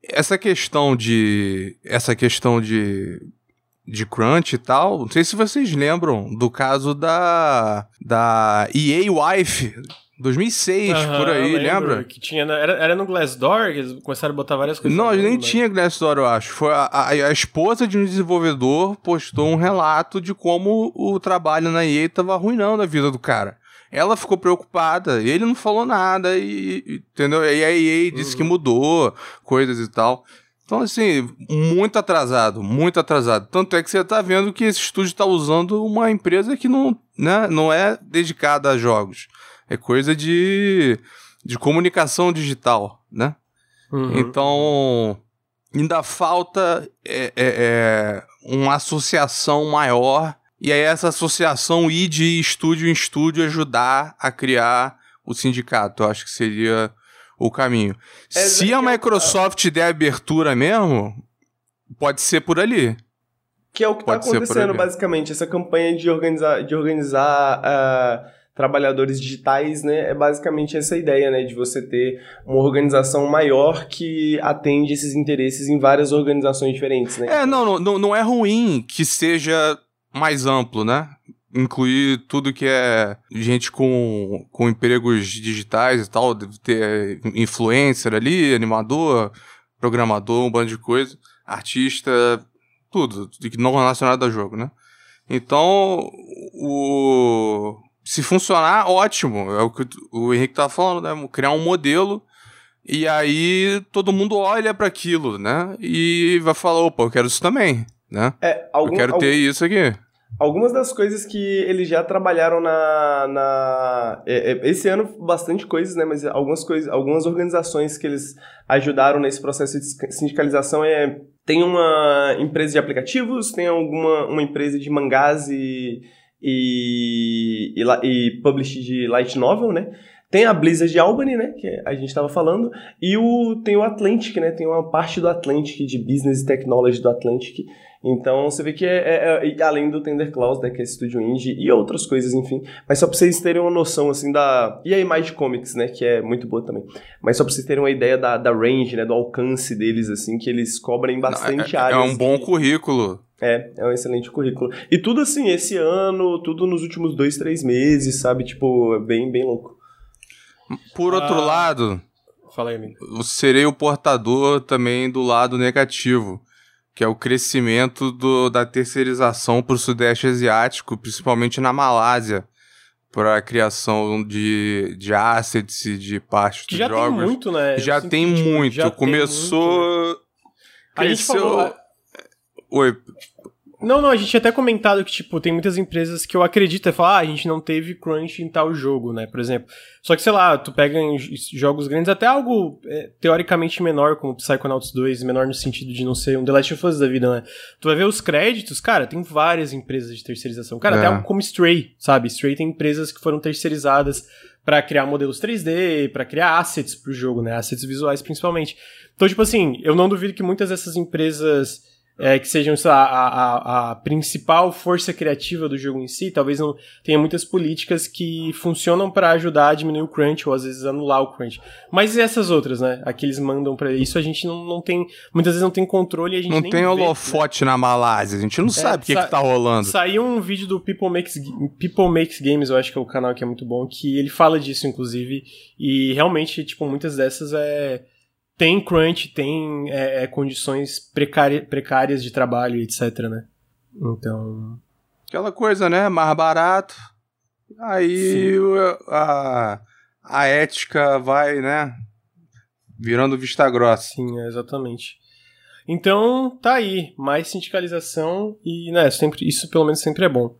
essa questão de, essa questão de, de crunch e tal, não sei se vocês lembram do caso da, da EA Wife, 2006, uhum, por aí, lembra? Que tinha, era, era no Glassdoor, que eles começaram a botar várias coisas. Não, nem tinha Glassdoor, eu acho. Foi a, a, a, esposa de um desenvolvedor postou um relato de como o trabalho na EA tava arruinando a vida do cara. Ela ficou preocupada, ele não falou nada, e, entendeu? E a EA disse uhum. que mudou coisas e tal. Então, assim, muito atrasado, muito atrasado. Tanto é que você tá vendo que esse estúdio tá usando uma empresa que não, né, não é dedicada a jogos. É coisa de, de comunicação digital, né? Uhum. Então, ainda falta é, é, é, uma associação maior e aí essa associação ir de estúdio em estúdio ajudar a criar o sindicato. Eu acho que seria o caminho. É, Se a Microsoft der abertura mesmo, pode ser por ali. Que é o que está acontecendo, basicamente. Essa campanha de organizar, de organizar uh trabalhadores digitais, né, é basicamente essa ideia, né, de você ter uma organização maior que atende esses interesses em várias organizações diferentes, né? É, não, não, não é ruim que seja mais amplo, né? Incluir tudo que é gente com, com empregos digitais e tal, ter influencer ali, animador, programador, um bando de coisa, artista, tudo, não relacionado ao jogo, né? Então, o, se funcionar, ótimo. É o que o Henrique tava falando, né? Criar um modelo e aí todo mundo olha para aquilo, né? E vai falar, opa, eu quero isso também, né? É, algum, eu quero ter isso aqui. Algumas das coisas que eles já trabalharam na. na é, é, esse ano, bastante coisas, né? Mas algumas coisas, algumas organizações que eles ajudaram nesse processo de sindicalização é. Tem uma empresa de aplicativos, tem alguma uma empresa de mangás e e, e, e publish de light novel, né? Tem a Blizzard de Albany, né, que a gente estava falando, e o, tem o Atlantic, né, tem uma parte do Atlantic, de Business Technology do Atlantic, então você vê que é, é, é, além do Tender Clause, né, que é Studio Indie e outras coisas, enfim. Mas só pra vocês terem uma noção assim da. E a Image Comics, né? Que é muito boa também. Mas só pra vocês terem uma ideia da, da range, né? Do alcance deles, assim, que eles cobrem bastante Não, é, áreas. É um bom currículo. É, é um excelente currículo. E tudo assim, esse ano, tudo nos últimos dois, três meses, sabe? Tipo, bem, bem louco. Por outro ah, lado. Fala aí, amigo. Serei o portador também do lado negativo que é o crescimento do, da terceirização para o Sudeste Asiático, principalmente na Malásia, para a criação de, de assets e de parte dos já jogos. Tem muito, né? Já tem muito. Já Começou. Tem muito, né? Cresceu. Falou... Oi, não, não, a gente tinha até comentado que, tipo, tem muitas empresas que eu acredito, é falar, ah, a gente não teve crunch em tal jogo, né, por exemplo. Só que, sei lá, tu pega em jogos grandes, até algo é, teoricamente menor, como Psychonauts 2, menor no sentido de não ser um The Last of Us da vida, né. Tu vai ver os créditos, cara, tem várias empresas de terceirização. Cara, é. até algo como Stray, sabe? Stray tem empresas que foram terceirizadas para criar modelos 3D, para criar assets pro jogo, né, assets visuais principalmente. Então, tipo assim, eu não duvido que muitas dessas empresas é, que sejam lá, a, a, a, principal força criativa do jogo em si, talvez não tenha muitas políticas que funcionam para ajudar a diminuir o crunch ou às vezes anular o crunch. Mas e essas outras, né? Aqueles mandam para isso, a gente não, não tem, muitas vezes não tem controle e a gente não nem tem holofote né? na Malásia, a gente não é, sabe o que, que tá rolando. Saiu um vídeo do People Makes, People Makes Games, eu acho que é o canal que é muito bom, que ele fala disso inclusive e realmente tipo muitas dessas é tem crunch, tem é, é, condições precárias de trabalho, etc, né? Então... Aquela coisa, né? Mais barato. Aí a, a ética vai, né? Virando vista grossa. Sim, exatamente. Então, tá aí. Mais sindicalização e, né, sempre, isso pelo menos sempre é bom.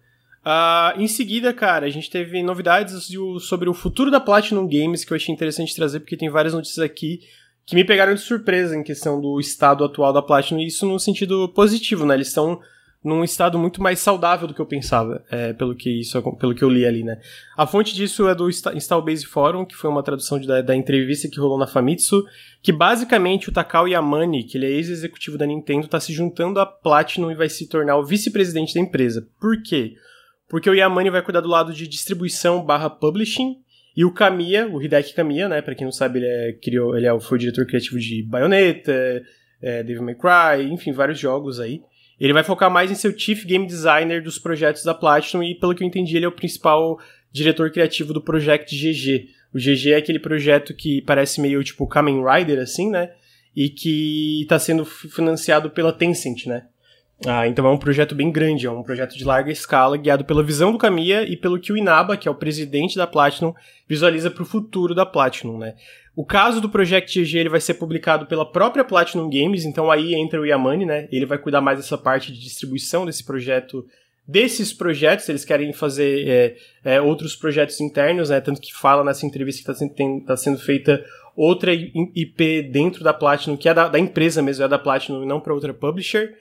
Uh, em seguida, cara, a gente teve novidades sobre o futuro da Platinum Games que eu achei interessante trazer, porque tem várias notícias aqui que me pegaram de surpresa em questão do estado atual da Platinum, e isso no sentido positivo, né? Eles estão num estado muito mais saudável do que eu pensava, é, pelo, que isso, pelo que eu li ali, né? A fonte disso é do Installbase Forum, que foi uma tradução de, da, da, entrevista que rolou na Famitsu, que basicamente o Takao Yamane, que ele é ex-executivo da Nintendo, está se juntando à Platinum e vai se tornar o vice-presidente da empresa. Por quê? Porque o Yamane vai cuidar do lado de distribuição barra publishing, e o Kamiya, o Hideki Kamiya, né, pra quem não sabe, ele, é, criou, ele é, foi o diretor criativo de Bayonetta, é, Devil May Cry, enfim, vários jogos aí. Ele vai focar mais em ser o Chief Game Designer dos projetos da Platinum e, pelo que eu entendi, ele é o principal diretor criativo do Project GG. O GG é aquele projeto que parece meio tipo Kamen Rider, assim, né? E que está sendo financiado pela Tencent, né? Ah, então é um projeto bem grande, é um projeto de larga escala, guiado pela visão do Kamiya e pelo que o Inaba, que é o presidente da Platinum, visualiza para o futuro da Platinum, né? O caso do Project GG ele vai ser publicado pela própria Platinum Games, então aí entra o Yamane, né? Ele vai cuidar mais dessa parte de distribuição desse projeto, desses projetos, eles querem fazer é, é, outros projetos internos, né? Tanto que fala nessa entrevista que está sendo, tá sendo feita outra IP dentro da Platinum, que é da, da empresa mesmo, é da Platinum e não para outra publisher.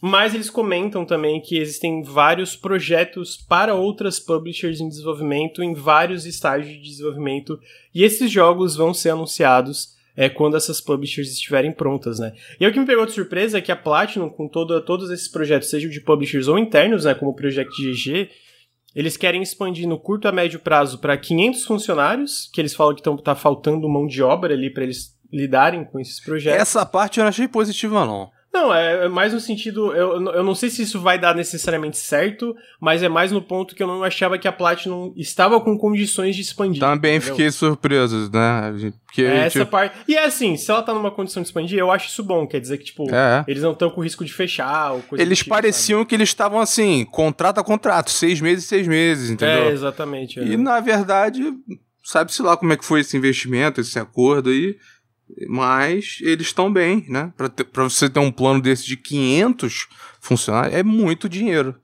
Mas eles comentam também que existem vários projetos para outras publishers em desenvolvimento, em vários estágios de desenvolvimento, e esses jogos vão ser anunciados é, quando essas publishers estiverem prontas, né? E o que me pegou de surpresa é que a Platinum, com todo, todos esses projetos, sejam de publishers ou internos, né, como o Project GG, eles querem expandir no curto a médio prazo para 500 funcionários, que eles falam que está faltando mão de obra ali para eles lidarem com esses projetos. Essa parte eu achei positiva, não. Não, é, é, mais no sentido. Eu, eu não sei se isso vai dar necessariamente certo, mas é mais no ponto que eu não achava que a Platinum estava com condições de expandir. Também entendeu? fiquei surpreso, né? Porque, é essa tipo... parte. E é assim, se ela tá numa condição de expandir, eu acho isso bom. Quer dizer que, tipo, é. eles não estão com risco de fechar ou coisa Eles tipo, pareciam sabe? que eles estavam assim, contrato a contrato, seis meses, seis meses, entendeu? É, exatamente. É. E na verdade, sabe-se lá como é que foi esse investimento, esse acordo aí. Mas eles estão bem, né? Para você ter um plano desse de 500 funcionários, é muito dinheiro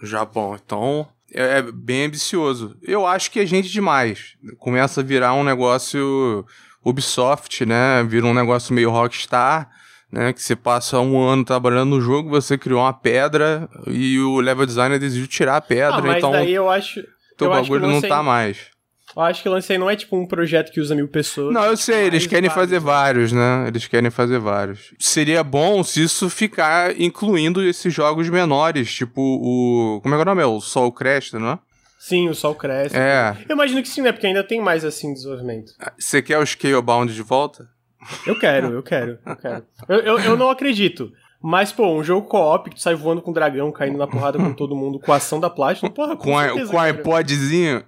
no Japão. Então, é, é bem ambicioso. Eu acho que é gente demais. Começa a virar um negócio Ubisoft, né? Vira um negócio meio Rockstar, né? Que você passa um ano trabalhando no jogo, você criou uma pedra e o level designer decidiu tirar a pedra. Ah, mas então, daí eu acho. Teu bagulho não, não tá mais. Eu acho que o lance aí não é tipo um projeto que usa mil pessoas. Não, eu sei, eles querem vários, fazer vários, né? Eles querem fazer vários. Seria bom se isso ficar incluindo esses jogos menores, tipo o. Como é que é o nome? É o Sol Crest, não é? Sim, o sol cresce. É. Eu imagino que sim, né? Porque ainda tem mais assim desenvolvimento. Você quer o Scalebound de volta? Eu quero, eu quero, eu quero. Eu, eu, eu não acredito. Mas, pô, um jogo co-op que tu sai voando com um dragão, caindo na porrada com todo mundo, com a ação da Platinum, porra, com, com, certeza, a, com iPodzinho.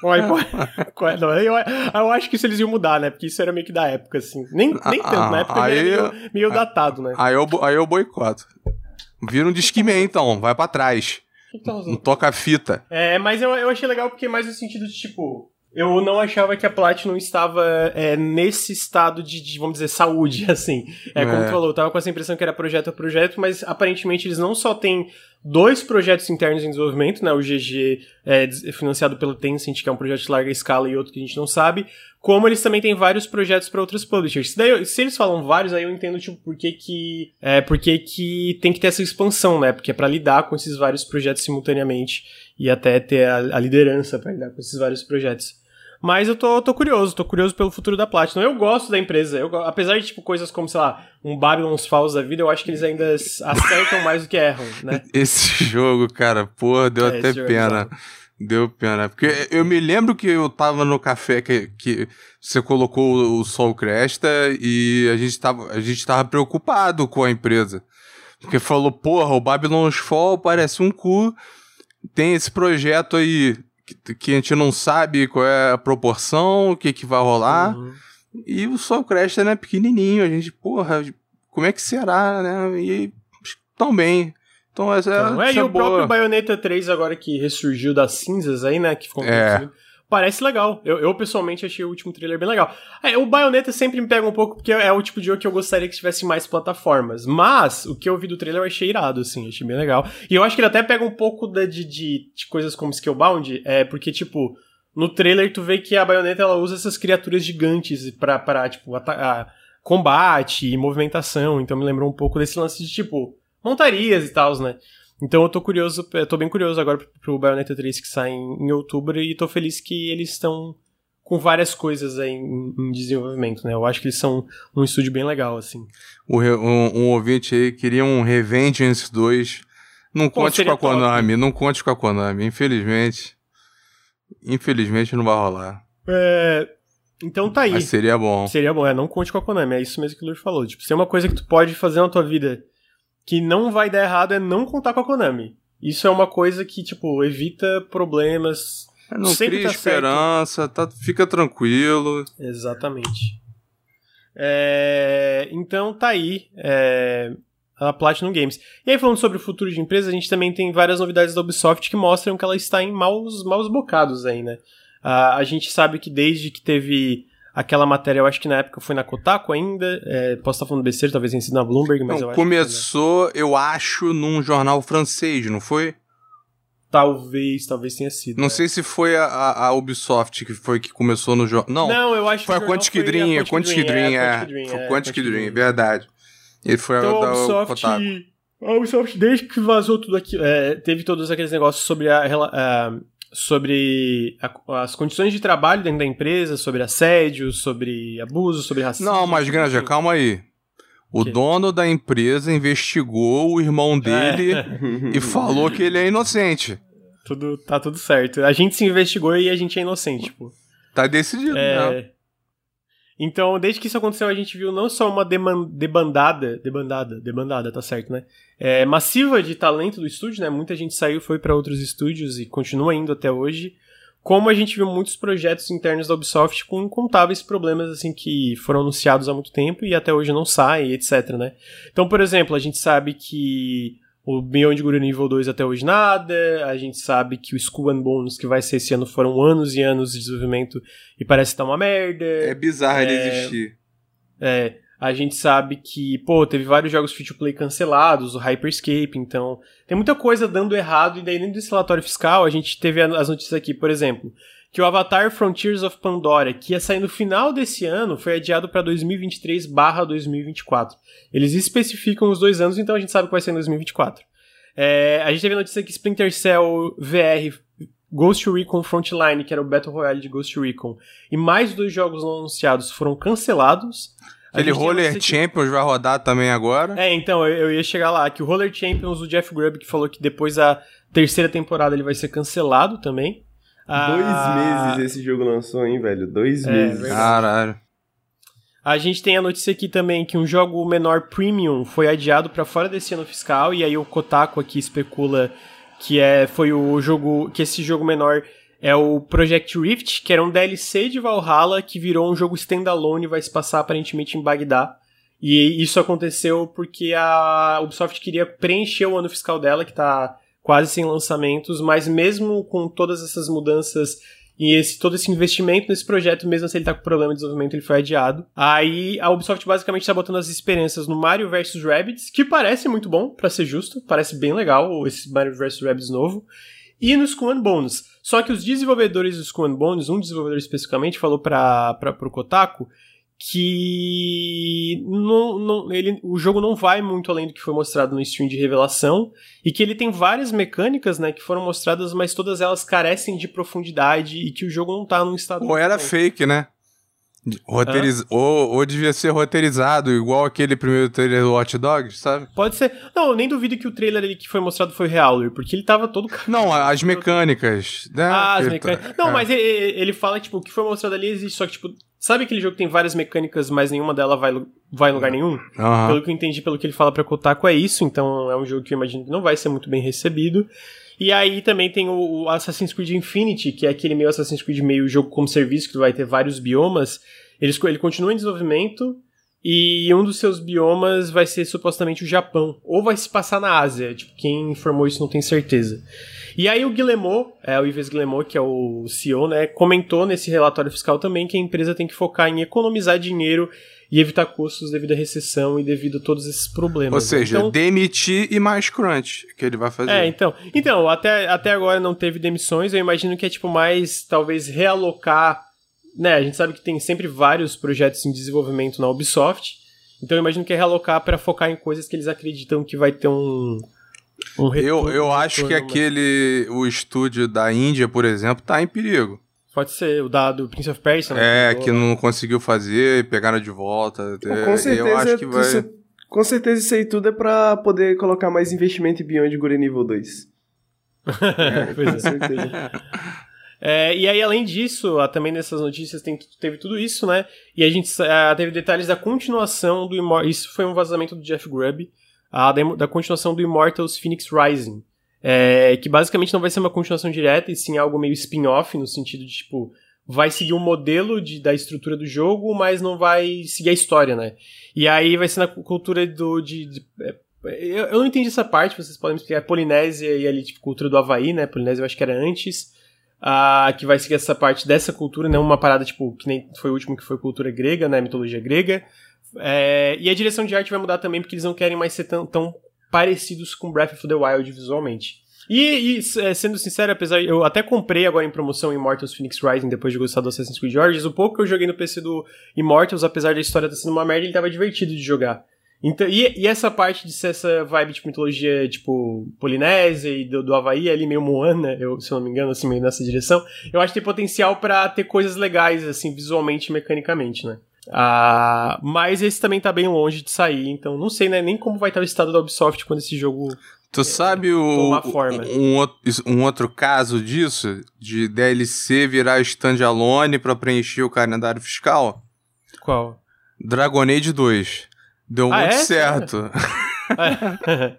Com iPod. não, eu, eu acho que isso eles iam mudar, né? Porque isso era meio que da época, assim. Nem, nem tanto, na época aí, meio, meio datado, né? Aí eu, aí eu boicoto. Vira um disquimê, então, vai para trás. Então, um toca-fita. É, mas eu, eu achei legal porque mais no sentido de, tipo, eu não achava que a Platinum estava é, nesse estado de, de, vamos dizer, saúde, assim. É, como é. tu falou, eu tava com essa impressão que era projeto a projeto, mas aparentemente eles não só têm dois projetos internos em desenvolvimento, né? O GG é financiado pelo Tencent, que é um projeto de larga escala, e outro que a gente não sabe, como eles também têm vários projetos para outros publishers. Se, daí, se eles falam vários, aí eu entendo, tipo, por que que, é, por que que tem que ter essa expansão, né? Porque é para lidar com esses vários projetos simultaneamente e até ter a, a liderança para lidar com esses vários projetos. Mas eu tô, tô curioso, tô curioso pelo futuro da Platinum. Eu gosto da empresa. Eu, apesar de, tipo, coisas como, sei lá, um Babylon's Falls da vida, eu acho que eles ainda acertam mais do que erram, né? Esse jogo, cara, porra, deu é, até é pena. Deu pena. Porque eu me lembro que eu tava no café que, que você colocou o Sol Cresta e a gente, tava, a gente tava preocupado com a empresa. Porque falou, porra, o Babylon's Fall parece um cu. Tem esse projeto aí que, que a gente não sabe qual é a proporção, o que, que vai rolar. Uhum. E o Sol Cresta, né, pequenininho. A gente, porra, como é que será, né? E tão bem. Então, essa, então, é, e o próprio Bayonetta 3 agora que ressurgiu das cinzas aí, né? Que ficou é. Parece legal. Eu, eu, pessoalmente achei o último trailer bem legal. É, o Bayonetta sempre me pega um pouco porque é o tipo de jogo que eu gostaria que tivesse mais plataformas. Mas o que eu vi do trailer eu achei irado, assim, achei bem legal. E eu acho que ele até pega um pouco de, de, de coisas como Skillbound, é porque, tipo, no trailer tu vê que a Bayonetta ela usa essas criaturas gigantes pra, pra tipo, combate e movimentação. Então me lembrou um pouco desse lance de, tipo, montarias e tal, né? Então eu tô curioso, eu tô bem curioso agora pro Bayonetta 3 que sai em, em outubro e tô feliz que eles estão com várias coisas aí em, em, desenvolvimento, né? Eu acho que eles são um estúdio bem legal, assim. O, um, um ouvinte aí queria um Revengeance 2. Não Pô, conte com a Konami, top. não conte com a Konami, infelizmente. Infelizmente não vai rolar. É, então tá aí. Mas seria bom. Seria bom, é, não conte com a Konami, é isso mesmo que o Lur falou. Tipo, se é uma coisa que tu pode fazer na tua vida que não vai dar errado é não contar com a Konami. Isso é uma coisa que, tipo, evita problemas. É, não Sempre cria tá esperança, tá, fica tranquilo. Exatamente. É, então tá aí é, a Platinum Games. E aí, falando sobre o futuro de empresa, a gente também tem várias novidades da Ubisoft que mostram que ela está em maus, maus bocados aí, né? Uh, a gente sabe que desde que teve Aquela matéria, eu acho que na época foi na Kotaku ainda. É, posso estar falando besteira, talvez tenha sido na Bloomberg, mas não, eu Começou, acho que, eu acho, num jornal francês, não foi? Talvez, talvez tenha sido. Não é. sei se foi a, a, Ubisoft que foi que começou no jornal. Não, não, eu acho foi que a Quantic Dream, a Quantic Dream, é. Foi a Quantic Dream, verdade. Ele foi então, a da Ubisoft, Kotaku. A Ubisoft, desde que vazou tudo aqui, é, teve todos aqueles negócios sobre a, a sobre a, as condições de trabalho dentro da empresa, sobre assédio, sobre abuso, sobre racismo. Não, mas Granja, calma aí. O que? dono da empresa investigou o irmão dele é. e falou que ele é inocente. Tudo, tá tudo certo. A gente se investigou e a gente é inocente, pô. Tá decidido, é... né? Então, desde que isso aconteceu, a gente viu não só uma debandada, debandada, debandada, tá certo, né? É, massiva de talento do estúdio, né? Muita gente saiu, foi para outros estúdios e continua indo até hoje. Como a gente viu muitos projetos internos da Ubisoft com incontáveis problemas, assim, que foram anunciados há muito tempo e até hoje não saem, etc, né? Então, por exemplo, a gente sabe que o Beyond Good nível 2 até hoje nada. A gente sabe que o Skull and Bones que vai ser esse ano foram anos e anos de desenvolvimento e parece estar tá uma merda. É bizarro é, ele existir. É. A gente sabe que, pô, teve vários jogos free to play cancelados, o Hyperscape, então tem muita coisa dando errado e daí dentro desse relatório fiscal a gente teve as notícias aqui, por exemplo, que o Avatar Frontiers of Pandora, que ia sair no final desse ano, foi adiado para 2023/2024. Eles especificam os dois anos, então a gente sabe que vai ser em 2024. É, a gente teve a notícia que Splinter Cell VR Ghost Recon Frontline, que era o Battle Royale de Ghost Recon, e mais dois jogos não anunciados foram cancelados. Aquele Roller Champions vai rodar também agora. É, então, eu, eu, ia chegar lá, que o Roller Champions, o Jeff Grubb que falou que depois da terceira temporada ele vai ser cancelado também. Dois ah, meses esse jogo lançou, hein, velho? Dois é, meses. Verdade. Caralho. A gente tem a notícia aqui também que um jogo menor premium foi adiado para fora desse ano fiscal e aí o Kotaku aqui especula que é foi o jogo que esse jogo menor é o Project Rift, que era um DLC de Valhalla que virou um jogo standalone e vai se passar aparentemente em Bagdá. E isso aconteceu porque a Ubisoft queria preencher o ano fiscal dela, que tá quase sem lançamentos, mas mesmo com todas essas mudanças e esse, todo esse investimento nesse projeto, mesmo se ele tá com problema de desenvolvimento, ele foi adiado. Aí a Ubisoft basicamente tá botando as esperanças no Mario vs Rabbids, que parece muito bom, para ser justo, parece bem legal esse Mario vs Rabbids novo, e no Skull Bones. Só que os desenvolvedores do Skull Bones, um desenvolvedor especificamente, falou para pro Kotaku que não, não, ele, o jogo não vai muito além do que foi mostrado no stream de revelação e que ele tem várias mecânicas né, que foram mostradas, mas todas elas carecem de profundidade e que o jogo não tá num estado. Ou era bom. fake, né? Roteiriz... Ou, ou devia ser roteirizado, igual aquele primeiro trailer do Watch Dogs, sabe? Pode ser. Não, eu nem duvido que o trailer ali que foi mostrado foi real, porque ele tava todo. Não, as mecânicas. Né? Ah, as mecânicas. Não, é. mas ele, ele fala, tipo, o que foi mostrado ali existe, só que, tipo, sabe aquele jogo que tem várias mecânicas, mas nenhuma delas vai, vai em lugar nenhum? Uhum. Pelo que eu entendi, pelo que ele fala pra Kotaku, é isso, então é um jogo que eu imagino que não vai ser muito bem recebido. E aí também tem o Assassin's Creed Infinity, que é aquele meio Assassin's Creed meio jogo como serviço, que vai ter vários biomas. Ele, ele continua em desenvolvimento e um dos seus biomas vai ser supostamente o Japão. Ou vai se passar na Ásia. Tipo, quem informou isso não tem certeza. E aí o Guillemot, é, o Ives Guillemot, que é o CEO, né, comentou nesse relatório fiscal também que a empresa tem que focar em economizar dinheiro e evitar custos devido à recessão e devido a todos esses problemas. Ou seja, então, demitir e mais crunch que ele vai fazer. É, então. Então, até, até agora não teve demissões, eu imagino que é tipo mais talvez realocar. Né, a gente sabe que tem sempre vários projetos em desenvolvimento na Ubisoft. Então eu imagino que é realocar para focar em coisas que eles acreditam que vai ter um, um retorno, eu, eu acho que aquele o estúdio da Índia, por exemplo, tá em perigo. Pode ser, o da, do Prince of Persia. Né? É, que não conseguiu fazer, pegaram de volta. com é, certeza, eu acho que vai... Isso, com certeza isso aí tudo é pra poder colocar mais investimento em Beyond Good nível 2. é, pois é. Com certeza. É, e aí, além disso, também nessas notícias tem, teve tudo isso, né? E a gente teve detalhes da continuação do Immortals. Isso foi um vazamento do Jeff Grubb, a, da, da continuação do Immortals Phoenix Rising. É, que basicamente não vai ser uma continuação direta, e sim algo meio spin-off, no sentido de, tipo, vai seguir o modelo de, da estrutura do jogo, mas não vai seguir a história, né? E aí vai ser na cultura do. De, de, é, eu, não entendi essa parte, vocês podem me explicar. Polinésia e ali, tipo, cultura do Havaí, né? Polinésia eu acho que era antes. Uh, que vai seguir essa parte dessa cultura, né? Uma parada, tipo, que nem foi o último que foi cultura grega, né? Mitologia grega. É, e a direção de arte vai mudar também, porque eles não querem mais ser tão, tão parecidos com Breath of the Wild visualmente. E, e, é, sendo sincero, apesar eu até comprei agora em promoção Immortals Phoenix Rising depois de gostar do Assassin's Creed Origins, o pouco que eu joguei no PC do Immortals, apesar da história estar sendo uma merda, ele tava divertido de jogar. Então, e, e, essa parte de ser essa vibe de mitologia, tipo, polinésia e do, do Havaí, ali meio Moana, eu, se eu não me engano, assim, meio nessa direção, eu acho que tem potencial para ter coisas legais, assim, visualmente e mecanicamente, né? Ah, mas esse também tá bem longe de sair, então não sei né, nem como vai estar o estado da Ubisoft quando esse jogo. Tu é, sabe o, um, um, outro caso disso? De DLC virar standalone para preencher o calendário fiscal? Qual? Dragon Age 2. Deu ah, muito é? certo. É.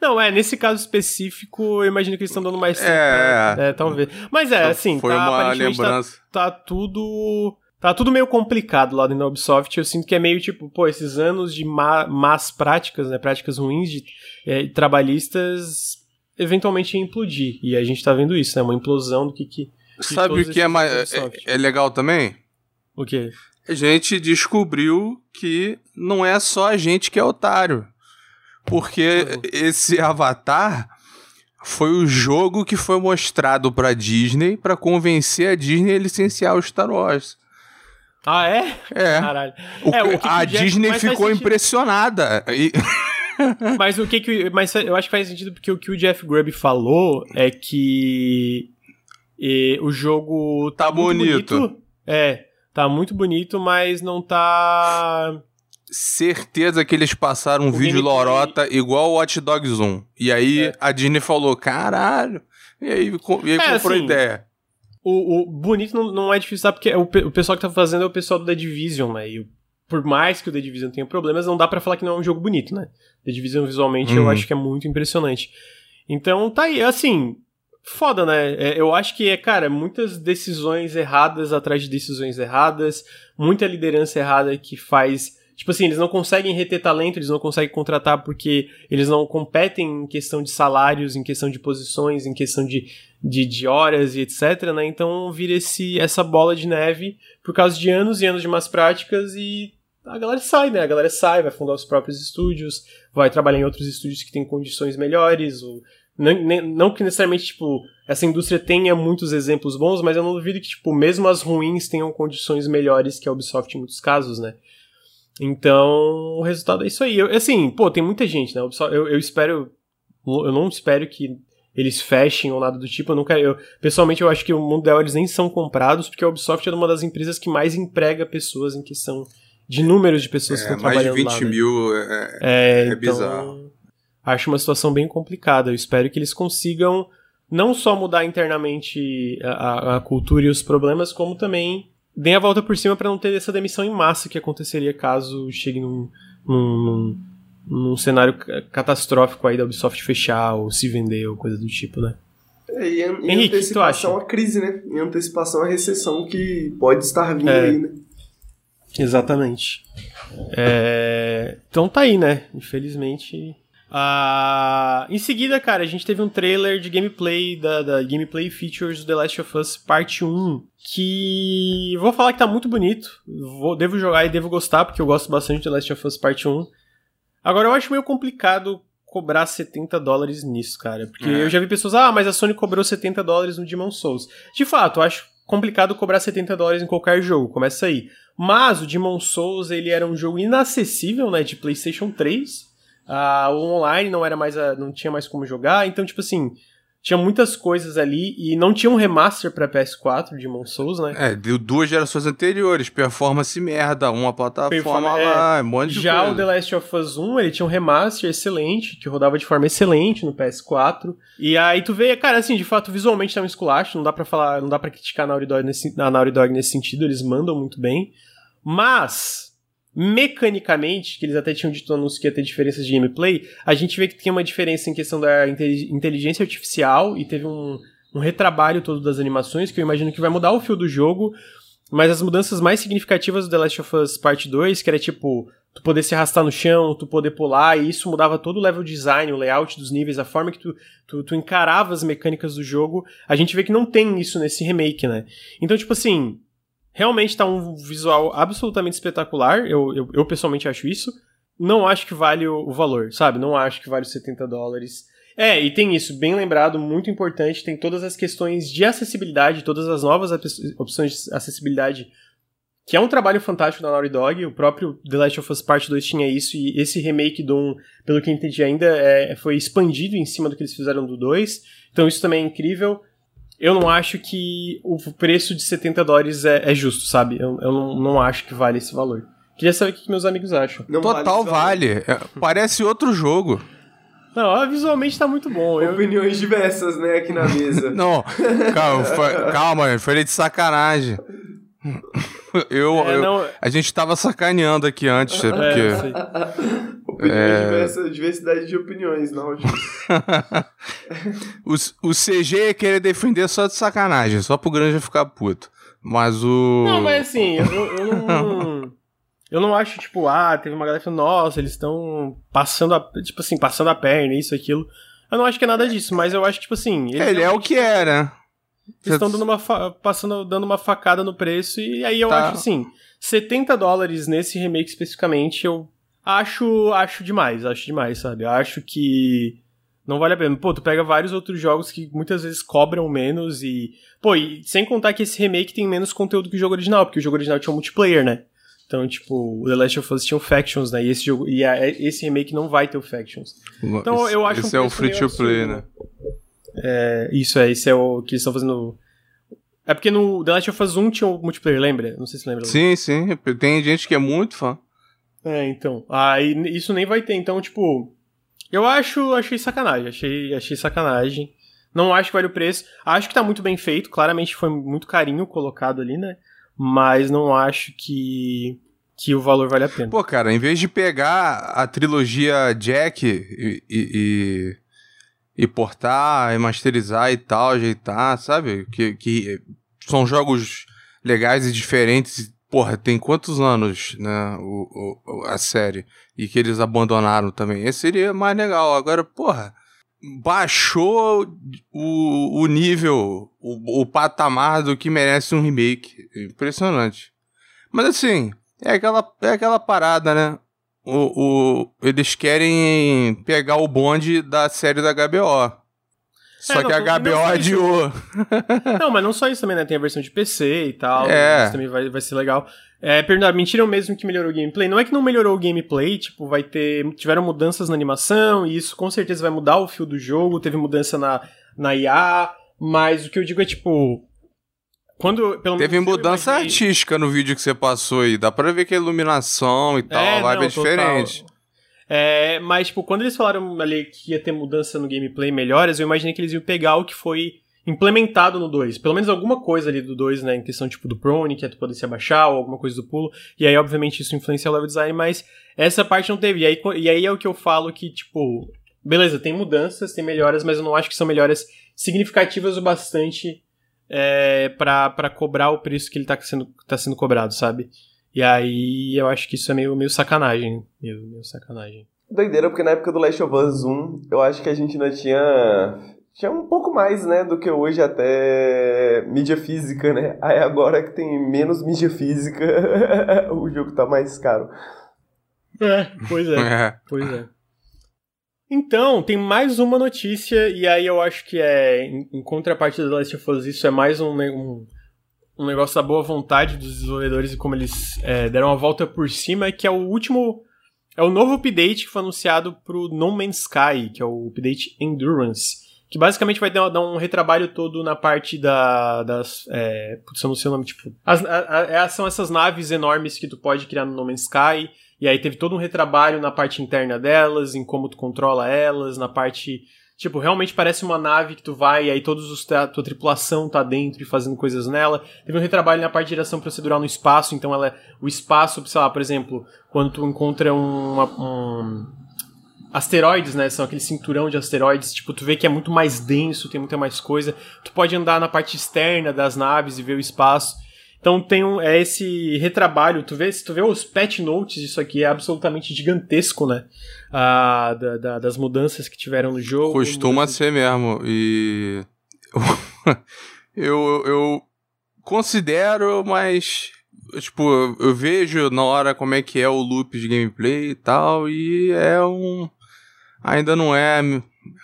Não, é, nesse caso específico, eu imagino que eles estão dando mais certo. É, né? é, talvez. Mas é, assim, Foi tá, uma tá lembrança. Tá, tá tudo Tá tudo meio complicado lá dentro da Ubisoft. Eu sinto que é meio tipo, pô, esses anos de má, más práticas, né? Práticas ruins de é, trabalhistas eventualmente ia implodir. E a gente tá vendo isso, né? Uma implosão do que. que Sabe o que é, mais, é, é legal também? O quê? A gente descobriu que não é só a gente que é otário. Porque uhum. esse Avatar foi o jogo que foi mostrado pra Disney para convencer a Disney a licenciar o Star Wars. Ah, é? É. Caralho. O, é, o que a que Disney ficou impressionada. E... mas o que que. Mas eu acho que faz sentido porque o que o Jeff Grubb falou é que. E o jogo tá, tá bonito. bonito. É, tá muito bonito, mas não tá certeza que eles passaram um o vídeo lorota igual o Watch Dogs 1. E aí é. a Disney falou, caralho. E aí, e aí é, comprou assim, ideia. O, o bonito não, não, é difícil, sabe? Porque o, o pessoal que tá fazendo é o pessoal do The Division, né? E por mais que o The Division tenha problemas, não dá para falar que não é um jogo bonito, né? The Division visualmente eu uhum. acho que é muito impressionante. Então tá aí, assim, foda, né? É, eu acho que é, cara, muitas decisões erradas atrás de decisões erradas, muita liderança errada que faz Tipo assim, eles não conseguem reter talento, eles não conseguem contratar porque eles não competem em questão de salários, em questão de posições, em questão de, de, de horas e etc, né? Então vira esse, essa bola de neve por causa de anos e anos de más práticas e a galera sai, né? A galera sai, vai fundar os próprios estúdios, vai trabalhar em outros estúdios que têm condições melhores, ou não, não que necessariamente, tipo, essa indústria tenha muitos exemplos bons, mas eu não duvido que, tipo, mesmo as ruins tenham condições melhores que a Ubisoft em muitos casos, né? Então, o resultado é isso aí. Eu, assim, pô, tem muita gente, né? Eu, eu espero. Eu não espero que eles fechem ou nada do tipo. Eu nunca. Eu, pessoalmente, eu acho que o mundo dela eles nem são comprados, porque a Ubisoft é uma das empresas que mais emprega pessoas em questão de números de pessoas é, que estão trabalhando lá. Mais de 20 lá, mil né? é, é, é então, bizarro. Acho uma situação bem complicada. Eu espero que eles consigam não só mudar internamente a, a cultura e os problemas, como também deem a volta por cima para não ter essa demissão em massa que aconteceria caso chegue num, num, num, cenário catastrófico aí da Ubisoft fechar ou se vender ou coisa do tipo, né? É, e em, em Henrique, antecipação à crise, né? Em antecipação à recessão que pode estar vindo é, aí, né? Exatamente. É, então tá aí, né? Infelizmente Uh, em seguida, cara, a gente teve um trailer de gameplay da, da, Gameplay Features do The Last of Us Parte 1, que vou falar que tá muito bonito. Vou, devo jogar e devo gostar, porque eu gosto bastante de The Last of Us Parte 1. Agora, eu acho meio complicado cobrar 70 dólares nisso, cara. Porque é. eu já vi pessoas, ah, mas a Sony cobrou 70 dólares no Demon Souls. De fato, eu acho complicado cobrar 70 dólares em qualquer jogo, começa aí. Mas o Demon Souls, ele era um jogo inacessível, né, de PlayStation 3 Uh, o online não era mais a, não tinha mais como jogar, então tipo assim, tinha muitas coisas ali e não tinha um remaster para PS4 de Mon Souls, né? É, deu duas gerações anteriores, performance merda, uma plataforma Performa, lá, é, um monte de Já coisa. o The Last of Us 1, ele tinha um remaster excelente, que rodava de forma excelente no PS4. E aí tu vê, cara, assim, de fato, visualmente tá um esculacho, não dá para falar, não dá para criticar a Naughty Dog nesse, a Naughty Dog nesse sentido, eles mandam muito bem. Mas mecanicamente, que eles até tinham dito no anúncio que ia ter diferenças de gameplay, a gente vê que tem uma diferença em questão da inteligência artificial e teve um, um retrabalho todo das animações, que eu imagino que vai mudar o fio do jogo, mas as mudanças mais significativas do The Last of Us Part 2, que era tipo, tu poder se arrastar no chão, tu poder pular, e isso mudava todo o level design, o layout dos níveis, a forma que tu, tu, tu encarava as mecânicas do jogo, a gente vê que não tem isso nesse remake, né? Então, tipo assim, Realmente tá um visual absolutamente espetacular. Eu, eu, eu pessoalmente acho isso. Não acho que vale o, o, valor, sabe? Não acho que vale os 70 dólares. É, e tem isso, bem lembrado, muito importante. Tem todas as questões de acessibilidade, todas as novas opções de acessibilidade, que é um trabalho fantástico da Naughty Dog. O próprio The Last of Us Part 2 tinha isso, e esse remake do 1, pelo que eu entendi, ainda é, foi expandido em cima do que eles fizeram do 2. Então isso também é incrível eu não acho que o preço de 70 dólares é, é justo, sabe? Eu, eu não, não, acho que vale esse valor. Queria saber o que meus amigos acham. Não Total vale. vale. É, parece outro jogo. Não, visualmente tá muito bom. Opiniões eu... diversas, né, aqui na mesa. não, calma, foi, calma, falei de sacanagem. Eu, é, eu não... A gente tava sacaneando aqui antes, é, porque. É... diversidade de opiniões, não. o, o CG ia querer defender só de sacanagem, só pro Granja ficar puto. Mas o. Não, mas assim, eu, eu não. Eu não acho, tipo, ah, teve uma galera falando, nossa, eles estão passando a. Tipo assim, passando a perna, isso, aquilo. Eu não acho que é nada disso, mas eu acho, tipo assim. Ele é o que é, né? Eles estão dando uma passando dando uma facada no preço e aí eu tá. acho assim, 70 dólares nesse remake especificamente, eu acho acho demais, acho demais, sabe? Acho que não vale a pena. Pô, tu pega vários outros jogos que muitas vezes cobram menos e. Pô, e sem contar que esse remake tem menos conteúdo que o jogo original, porque o jogo original tinha um multiplayer, né? Então, tipo, o The Last of Us tinha um Factions, né? E esse jogo. E a, esse remake não vai ter o Factions. Então esse, eu acho Esse um é o free to play, né? É, isso é, isso é o que eles estão fazendo É porque no The Last of Us 1 tinha o multiplayer, lembra? Não sei se lembra. Sim, sim. Tem gente que é muito fã. É, então. Aí isso nem vai ter. Então, tipo. Eu acho. Achei sacanagem. Achei, achei sacanagem. Não acho que vale o preço. Acho que tá muito bem feito. Claramente foi muito carinho colocado ali, né? Mas não acho que. Que o valor vale a pena. Pô, cara, em vez de pegar a trilogia Jack e, e, e portar, e masterizar e tal, ajeitar, sabe? Que, que são jogos legais e diferentes. Porra, tem quantos anos, né, o, o, a série? E que eles abandonaram também. Esse seria mais legal. Agora, porra, baixou o, o nível, o, o patamar do que merece um remake. Impressionante. Mas assim, é aquela, é aquela parada, né? o, o, eles querem pegar o bonde da série da HBO. Só é, que a HBO adiou. Não, mas não só isso também, né? Tem a versão de PC e tal. É. Isso também vai, vai ser legal. É, perguntar, mentiram mesmo que melhorou o gameplay? Não é que não melhorou o gameplay, tipo, vai ter. Tiveram mudanças na animação, e isso com certeza vai mudar o fio do jogo. Teve mudança na, na IA, mas o que eu digo é, tipo, quando, pelo Teve mudança imaginei... artística no vídeo que você passou aí. Dá pra ver que a iluminação e tal, é, a vibe não, é diferente. É, mas, tipo, quando eles falaram ali que ia ter mudança no gameplay melhores, eu imaginei que eles iam pegar o que foi implementado no 2. Pelo menos alguma coisa ali do 2, né? Em questão, tipo, do prone, que é tu poder se abaixar, ou alguma coisa do pulo. E aí, obviamente, isso influencia o level design, mas essa parte não teve. E aí, e aí é o que eu falo que, tipo, beleza, tem mudanças, tem melhoras, mas eu não acho que são melhoras significativas o bastante é, para cobrar o preço que ele tá sendo, tá sendo cobrado, sabe? E aí eu acho que isso é meio, meio sacanagem. Meio, meio sacanagem. Doideira, porque na época do Last of Us 1, eu acho que a gente ainda tinha. Tinha um pouco mais, né, do que hoje até mídia física, né? Aí agora que tem menos mídia física, o jogo tá mais caro. É, pois é. é. Pois é. Então, tem mais uma notícia, e aí eu acho que é, em, em contrapartida do Last of Us, isso é mais um, um, um, negócio da boa vontade dos desenvolvedores e como eles é, deram a volta por cima, que é o último. É o novo update que foi anunciado pro No Man's Sky, que é o update Endurance. Que basicamente vai dar, um retrabalho todo na parte da, das. É, putz, eu não sei o nome, tipo. As, a, a, são essas naves enormes que tu pode criar no No Man's Sky e aí teve todo um retrabalho na parte interna delas, em como tu controla elas, na parte. Tipo, realmente parece uma nave que tu vai e aí todos os a tua tripulação tá dentro e fazendo coisas nela. Teve um retrabalho na parte de direção procedural no espaço, então ela é o espaço, sei lá, por exemplo, quando tu encontra um, asteroides, né? São aquele cinturão de asteroides, tipo, tu vê que é muito mais denso, tem muita mais coisa. Tu pode andar na parte externa das naves e ver o espaço. Então tem um, é esse retrabalho, tu vê, se tu vê os patch notes disso aqui, é absolutamente gigantesco, né? Ah, da, da, das mudanças que tiveram no jogo. Costuma mudanças... ser mesmo, e... eu, eu considero, mas... Tipo, eu vejo na hora como é que é o loop de gameplay e tal, e é um... Ainda não é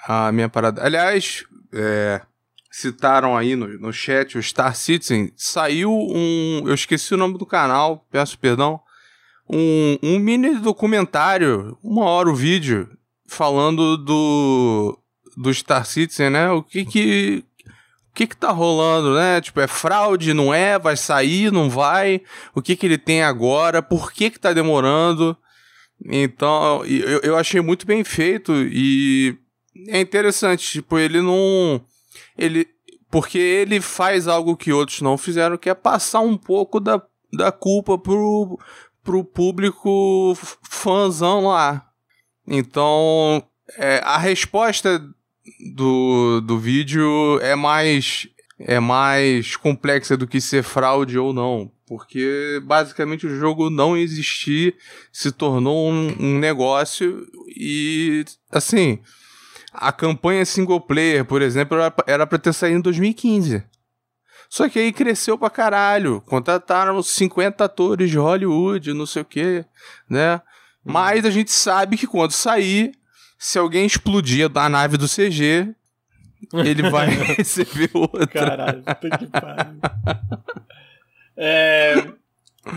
a minha parada. Aliás, é, citaram aí no, no chat, o Star Citizen, saiu um. Eu esqueci o nome do canal, peço perdão. Um, um mini documentário, uma hora o vídeo, falando do, do Star Citizen, né? O que que. O que que tá rolando, né? Tipo, é fraude, não é? Vai sair, não vai? O que que ele tem agora? Por que que tá demorando? Então, eu, eu achei muito bem feito e é interessante, tipo, ele não ele porque ele faz algo que outros não fizeram, que é passar um pouco da, da culpa pro, pro público fãzão lá. Então, é, a resposta do, do vídeo é mais é mais complexa do que ser fraude ou não, porque basicamente o jogo não existir se tornou um, um negócio e assim a campanha single player, por exemplo, era para ter saído em 2015. Só que aí cresceu pra caralho. Contrataram 50 atores de Hollywood, não sei o quê, né? Uhum. Mas a gente sabe que quando sair, se alguém explodir da nave do CG, ele vai receber outra. Caralho, puta que pariu. É,